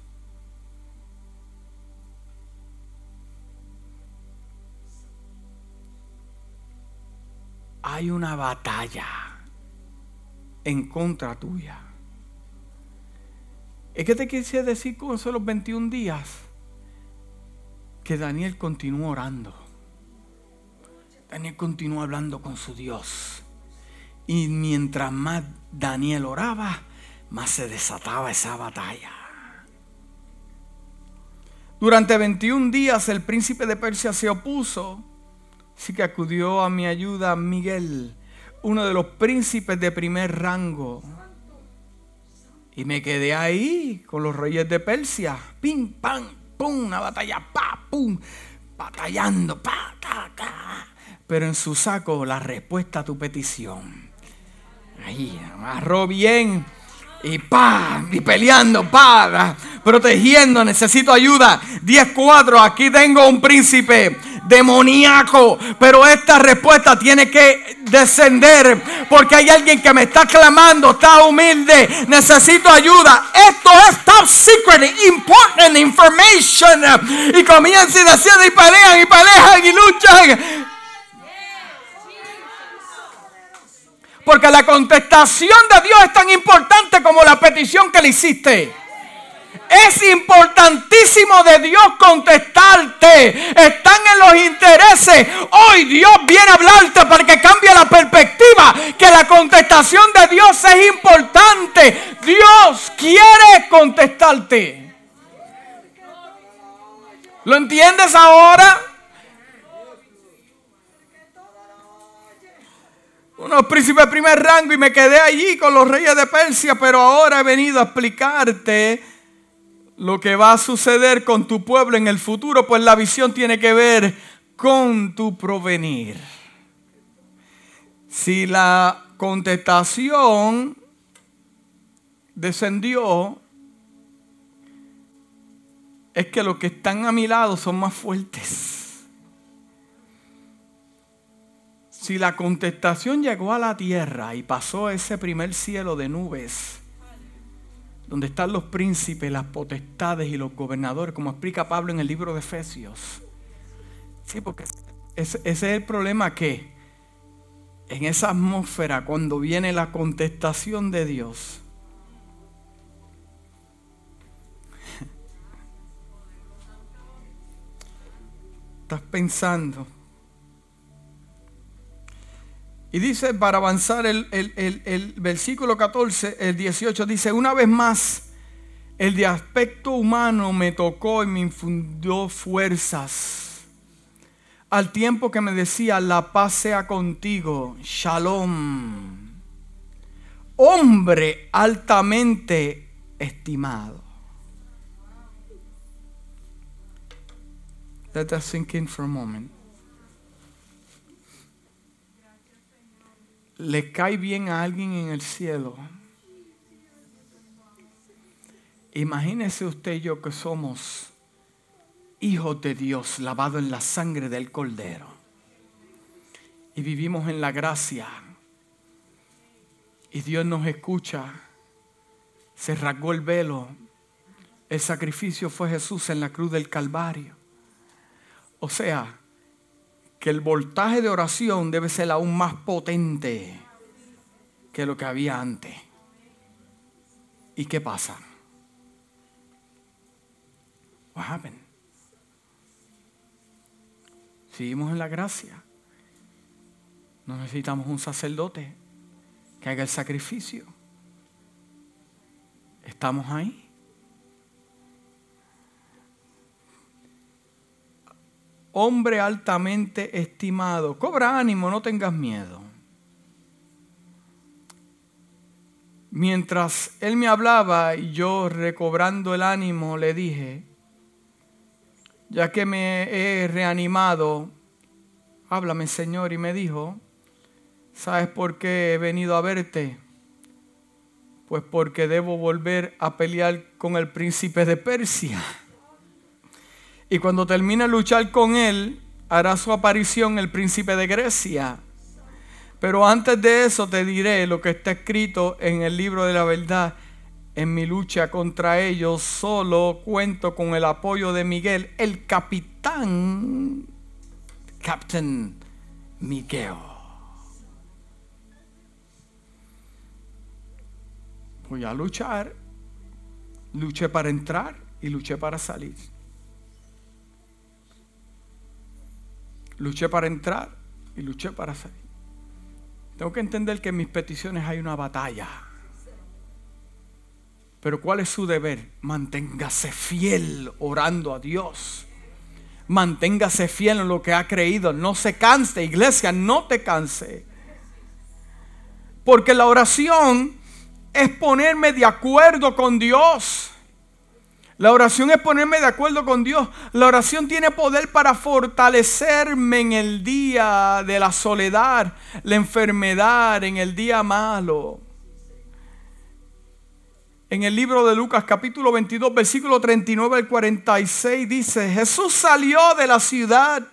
Hay una batalla en contra tuya. ¿Es que te quise decir con esos 21 días? Que Daniel continuó orando. Daniel continuó hablando con su Dios. Y mientras más Daniel oraba, más se desataba esa batalla. Durante 21 días el príncipe de Persia se opuso, así que acudió a mi ayuda Miguel, uno de los príncipes de primer rango y me quedé ahí con los reyes de Persia. Pim, pam, pum, una batalla, pa, pum, batallando, pa, ta, ta. Pero en su saco la respuesta a tu petición. Ahí, amarró bien. Y pa, y peleando, pa, protegiendo, necesito ayuda. 10-4, aquí tengo un príncipe demoníaco. Pero esta respuesta tiene que descender porque hay alguien que me está clamando, está humilde, necesito ayuda. Esto es top secret, important information. Y comienzan y deciden y pelean y pelean y luchan. Porque la contestación de Dios es tan importante como la petición que le hiciste. Es importantísimo de Dios contestarte. Están en los intereses. Hoy Dios viene a hablarte para que cambie la perspectiva. Que la contestación de Dios es importante. Dios quiere contestarte. ¿Lo entiendes ahora? unos príncipes de primer rango y me quedé allí con los reyes de Persia, pero ahora he venido a explicarte lo que va a suceder con tu pueblo en el futuro, pues la visión tiene que ver con tu provenir. Si la contestación descendió, es que los que están a mi lado son más fuertes. Si la contestación llegó a la tierra y pasó ese primer cielo de nubes, donde están los príncipes, las potestades y los gobernadores, como explica Pablo en el libro de Efesios. Sí, porque ese, es el problema que en esa atmósfera, cuando viene la contestación de Dios, estás pensando, y dice, para avanzar el, versículo 14, el 18, dice, una vez más, el de aspecto humano me tocó y me infundió fuerzas. Al tiempo que me decía, la paz sea contigo, shalom. Hombre altamente estimado. Let us sink in for a moment. Le cae bien a alguien en el cielo. Imagínese usted y yo que somos hijos de Dios lavados en la sangre del Cordero. Y vivimos en la gracia. Y Dios nos escucha. Se rasgó el velo. El sacrificio fue Jesús en la cruz del Calvario. O sea, que el voltaje de oración debe ser aún más potente que lo que había antes. ¿Y qué pasa? What happened? Seguimos en la gracia. No necesitamos un sacerdote que haga el sacrificio. Estamos ahí. Hombre altamente estimado, cobra ánimo, no tengas miedo. Mientras él me hablaba y yo recobrando el ánimo le dije, ya que me he reanimado, háblame Señor, y me dijo, ¿sabes por qué he venido a verte? Pues porque debo volver a pelear con el príncipe de Persia. Y cuando termine de luchar con él, hará su aparición el príncipe de Grecia. Pero antes de eso te diré lo que está escrito en el libro de la verdad. En mi lucha contra ellos solo cuento con el apoyo de Miguel, el capitán, Captain Miguel. Voy a luchar, luché para entrar y luché para salir. Luché para entrar y luché para salir. Tengo que entender que en mis peticiones hay una batalla. Pero ¿cuál es su deber? Manténgase fiel orando a Dios. Manténgase fiel en lo que ha creído. No se canse, iglesia, no te canse. Porque la oración es ponerme de acuerdo con Dios. La oración es ponerme de acuerdo con Dios. La oración tiene poder para fortalecerme en el día de la soledad, la enfermedad, en el día malo. En el libro de Lucas capítulo 22 versículo 39 al 46 dice, Jesús salió de la ciudad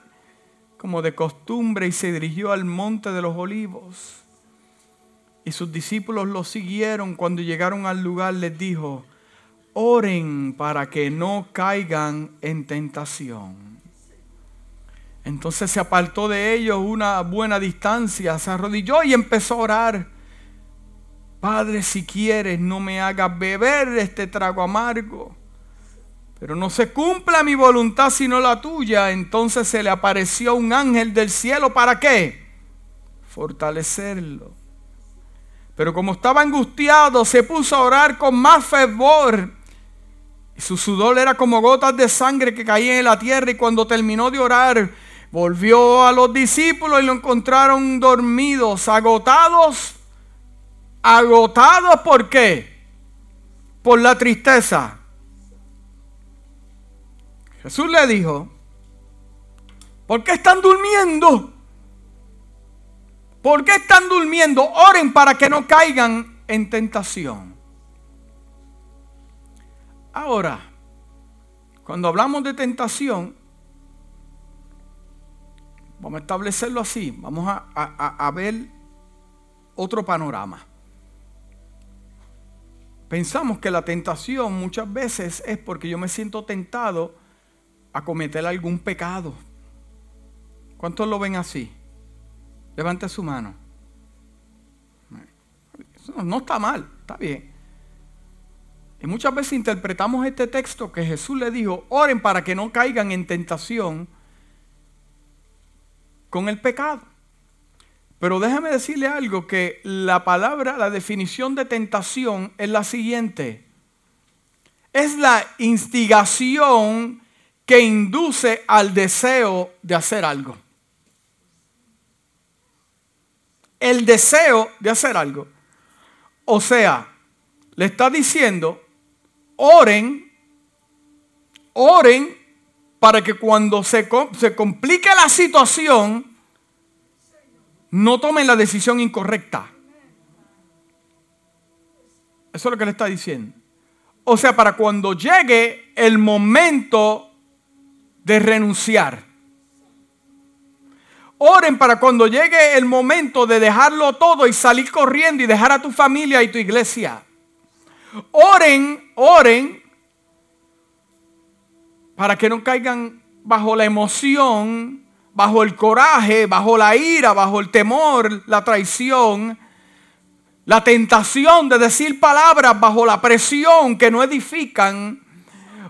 como de costumbre y se dirigió al monte de los olivos. Y sus discípulos lo siguieron. Cuando llegaron al lugar les dijo, oren para que no caigan en tentación. Entonces se apartó de ellos una buena distancia, se arrodilló y empezó a orar. Padre, si quieres, no me hagas beber este trago amargo, pero no se cumpla mi voluntad sino la tuya. Entonces se le apareció un ángel del cielo, ¿para qué? Fortalecerlo. Pero como estaba angustiado, se puso a orar con más fervor y su sudor era como gotas de sangre que caían en la tierra. Y cuando terminó de orar, volvió a los discípulos y lo encontraron dormidos, agotados. Agotados, ¿por qué? Por la tristeza. Jesús le dijo, ¿por qué están durmiendo? ¿Por qué están durmiendo? Oren para que no caigan en tentación. Ahora, cuando hablamos de tentación, vamos a establecerlo así, vamos a, ver otro panorama. Pensamos que la tentación muchas veces es porque yo me siento tentado a cometer algún pecado. ¿Cuántos lo ven así? Levante su mano. no está mal, está bien. Y muchas veces interpretamos este texto que Jesús le dijo, oren para que no caigan en tentación con el pecado. Pero déjame decirle algo, que la palabra, la definición de tentación es la siguiente. Es la instigación que induce al deseo de hacer algo. El deseo de hacer algo. O sea, le está diciendo, oren, oren para que cuando se, se complique la situación, no tomen la decisión incorrecta. Eso es lo que le está diciendo. O sea, para cuando llegue el momento de renunciar. Oren para cuando llegue el momento de dejarlo todo y salir corriendo y dejar a tu familia y tu iglesia. Oren, oren para que no caigan bajo la emoción, bajo el coraje, bajo la ira, bajo el temor, la traición, la tentación de decir palabras bajo la presión que no edifican.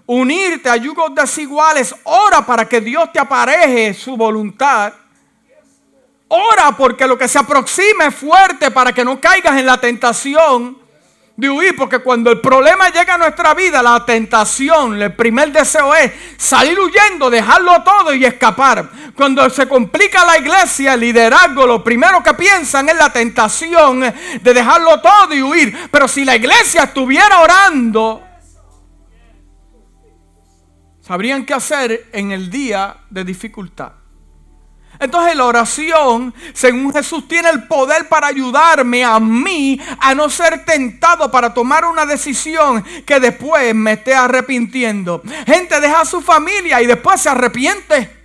unirte a yugos desiguales. Ora para que Dios te apareje su voluntad. Ora porque lo que se aproxime es fuerte para que no caigas en la tentación de huir, porque cuando el problema llega a nuestra vida, la tentación, el primer deseo es salir huyendo, dejarlo todo y escapar. Cuando se complica la iglesia, el liderazgo, lo primero que piensan es la tentación de dejarlo todo y huir. Pero si la iglesia estuviera orando, sabrían qué hacer en el día de dificultad. Entonces la oración, según Jesús, tiene el poder para ayudarme a mí a no ser tentado para tomar una decisión que después me esté arrepintiendo. Gente deja a su familia y después se arrepiente.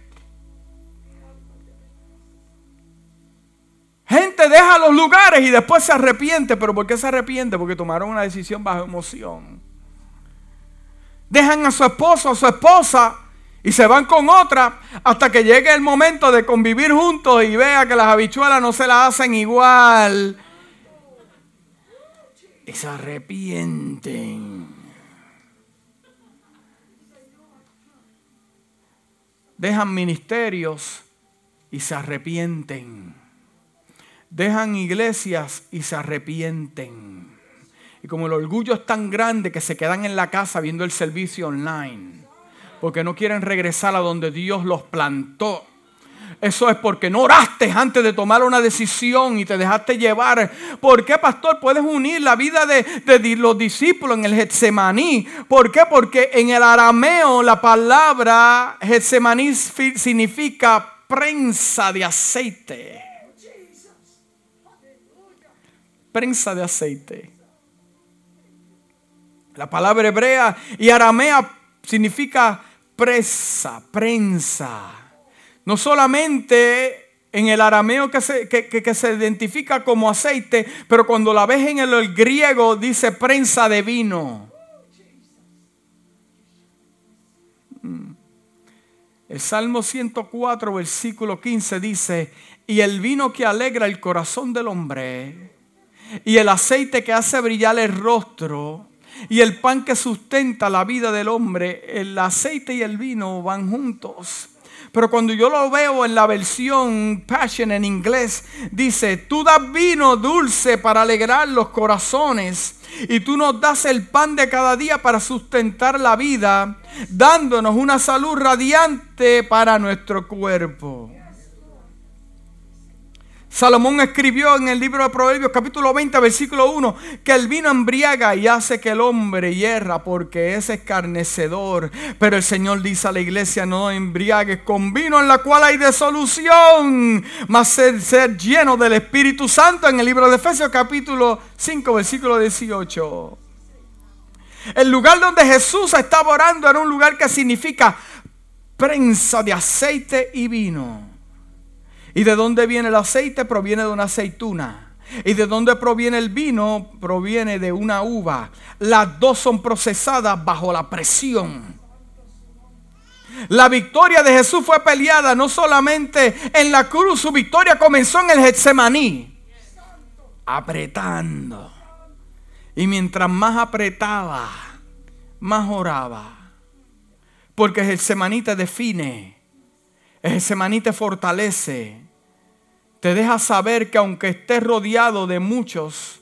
Gente deja los lugares y después se arrepiente. ¿Pero por qué se arrepiente? Porque tomaron una decisión bajo emoción. Dejan a su esposo, a su esposa y se van con otra hasta que llegue el momento de convivir juntos y vea que las habichuelas no se las hacen igual. Y se arrepienten. Dejan ministerios y se arrepienten. Dejan iglesias y se arrepienten. Y como el orgullo es tan grande que se quedan en la casa viendo el servicio online porque no quieren regresar a donde Dios los plantó. Eso es porque no oraste antes de tomar una decisión y te dejaste llevar. ¿Por qué, pastor? Puedes unir la vida de, los discípulos en el Getsemaní. ¿Por qué? Porque en el arameo la palabra Getsemaní significa prensa de aceite. Prensa de aceite. La palabra hebrea y aramea significa presa, prensa. No solamente en el arameo que se, que, se, identifica como aceite, pero cuando la ves en el, griego dice prensa de vino. Mm. El Salmo 104, versículo 15 dice, y el vino que alegra el corazón del hombre, y el aceite que hace brillar el rostro, y el pan que sustenta la vida del hombre, el aceite y el vino van juntos. Pero cuando yo lo veo en la versión Passion en inglés, dice, tú das vino dulce para alegrar los corazones y tú nos das el pan de cada día para sustentar la vida, dándonos una salud radiante para nuestro cuerpo. Salomón escribió en el libro de Proverbios capítulo 20 versículo 1 que el vino embriaga y hace que el hombre hierra porque es escarnecedor. Pero el Señor dice a la iglesia no embriagues con vino en la cual hay desolución, mas ser, ser lleno del Espíritu Santo en el libro de Efesios capítulo 5 versículo 18. El lugar donde Jesús estaba orando era un lugar que significa prensa de aceite y vino. ¿Y de dónde viene el aceite? Proviene de una aceituna. ¿Y de dónde proviene el vino? Proviene de una uva. Las dos son procesadas bajo la presión. La victoria de Jesús fue peleada no solamente en la cruz, su victoria comenzó en el Getsemaní. Apretando. Y mientras más apretaba, más oraba. Porque el Getsemaní te define. El Getsemaní te fortalece te deja saber que aunque estés rodeado de muchos,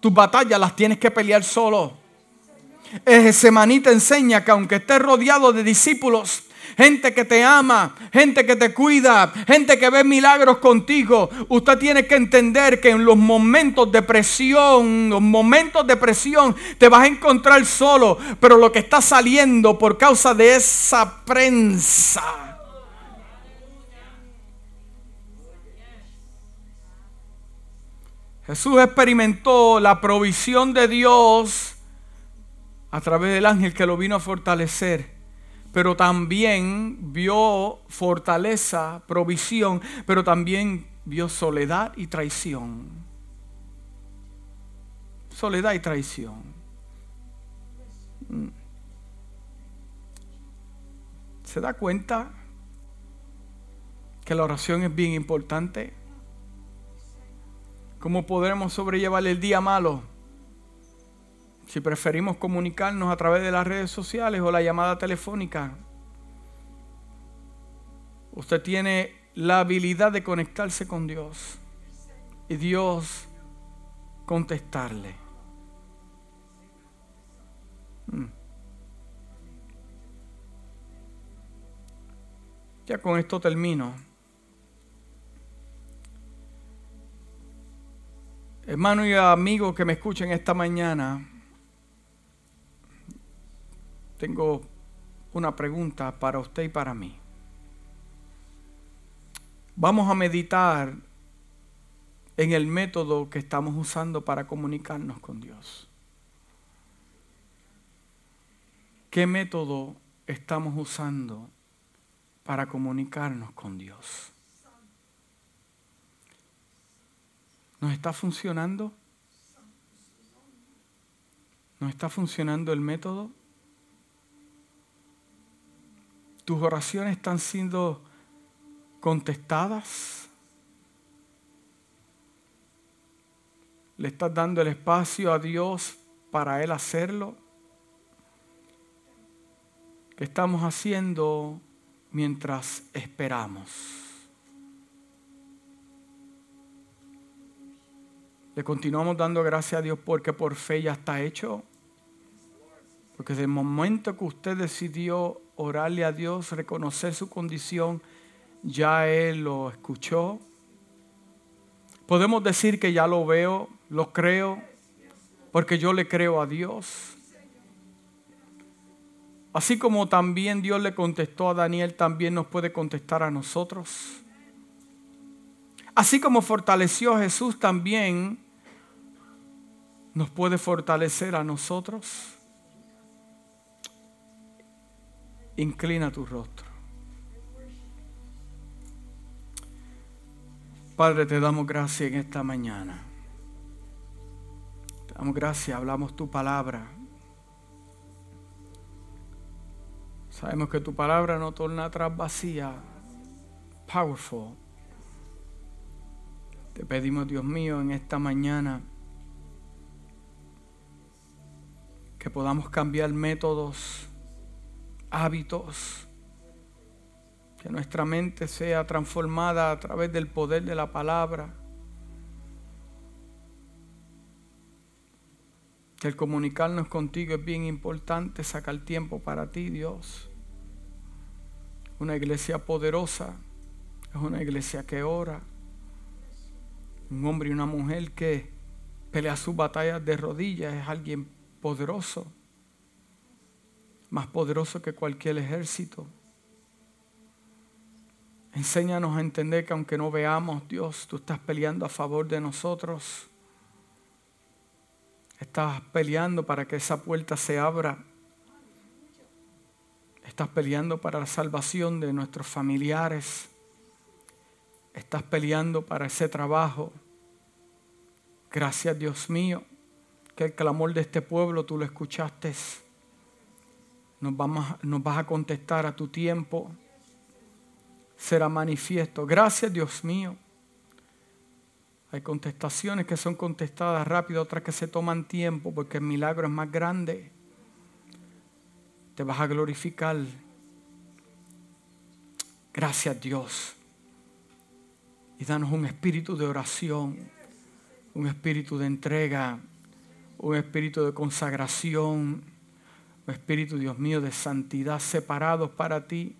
tus batallas las tienes que pelear solo. Ese maní te enseña que aunque estés rodeado de discípulos, gente que te ama, gente que te cuida, gente que ve milagros contigo, usted tiene que entender que en los momentos de presión, los momentos de presión, te vas a encontrar solo, pero lo que está saliendo por causa de esa prensa Jesús experimentó la provisión de Dios a través del ángel que lo vino a fortalecer, pero también vio fortaleza, provisión, pero también vio soledad y traición. Soledad y traición. Mm. ¿Se da cuenta que la oración es bien importante? ¿Cómo podremos sobrellevar el día malo? Si preferimos comunicarnos a través de las redes sociales o la llamada telefónica, usted tiene la habilidad de conectarse con Dios y Dios contestarle. Mm. Ya con esto termino. Hermano y amigo que me escuchen esta mañana, tengo una pregunta para usted y para mí. Vamos a meditar en el método que estamos usando para comunicarnos con Dios. ¿Qué método estamos usando para comunicarnos con Dios? ¿Nos está funcionando? ¿Nos está funcionando el método? ¿Tus oraciones están siendo contestadas? ¿Le estás dando el espacio a Dios para Él hacerlo? ¿Qué estamos haciendo mientras esperamos? Le continuamos dando gracias a Dios porque por fe ya está hecho. Porque desde el momento que usted decidió orarle a Dios, reconocer su condición, ya Él lo escuchó. Podemos decir que ya lo veo, lo creo, porque yo le creo a Dios. Así como también Dios le contestó a Daniel, también nos puede contestar a nosotros. Así como fortaleció a Jesús también, nos puede fortalecer a nosotros. Inclina tu rostro. Padre, te damos gracias en esta mañana. Te damos gracias, hablamos tu palabra. Sabemos que tu palabra no torna atrás vacía. Powerful. Te pedimos, Dios mío, en esta mañana que podamos cambiar métodos, hábitos, que nuestra mente sea transformada a través del poder de la palabra. Que el comunicarnos contigo es bien importante, sacar tiempo para ti, Dios. Una iglesia poderosa es una iglesia que ora. Un hombre y una mujer que pelea sus batallas de rodillas es alguien poderoso, más poderoso que cualquier ejército. Enséñanos a entender que aunque no veamos, Dios, tú estás peleando a favor de nosotros. Estás peleando para que esa puerta se abra. Estás peleando para la salvación de nuestros familiares. Estás peleando para ese trabajo. Gracias Dios mío, que el clamor de este pueblo tú lo escuchaste. Nos, vas a contestar a tu tiempo. Será manifiesto. Gracias Dios mío hay contestaciones que son contestadas rápido, otras que se toman tiempo porque el milagro es más grande. Te vas a glorificar. Gracias Dios. Y danos un espíritu de oración, un espíritu de entrega, un espíritu de consagración, un espíritu, Dios mío, de santidad separados para ti.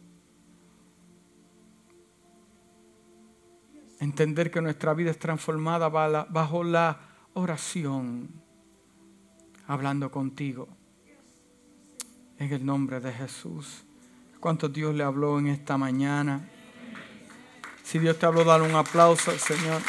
Entender que nuestra vida es transformada bajo la oración, hablando contigo. En el nombre de Jesús. ¿Cuánto Dios le habló en esta mañana? Si Dios te habló, dale un aplauso al Señor.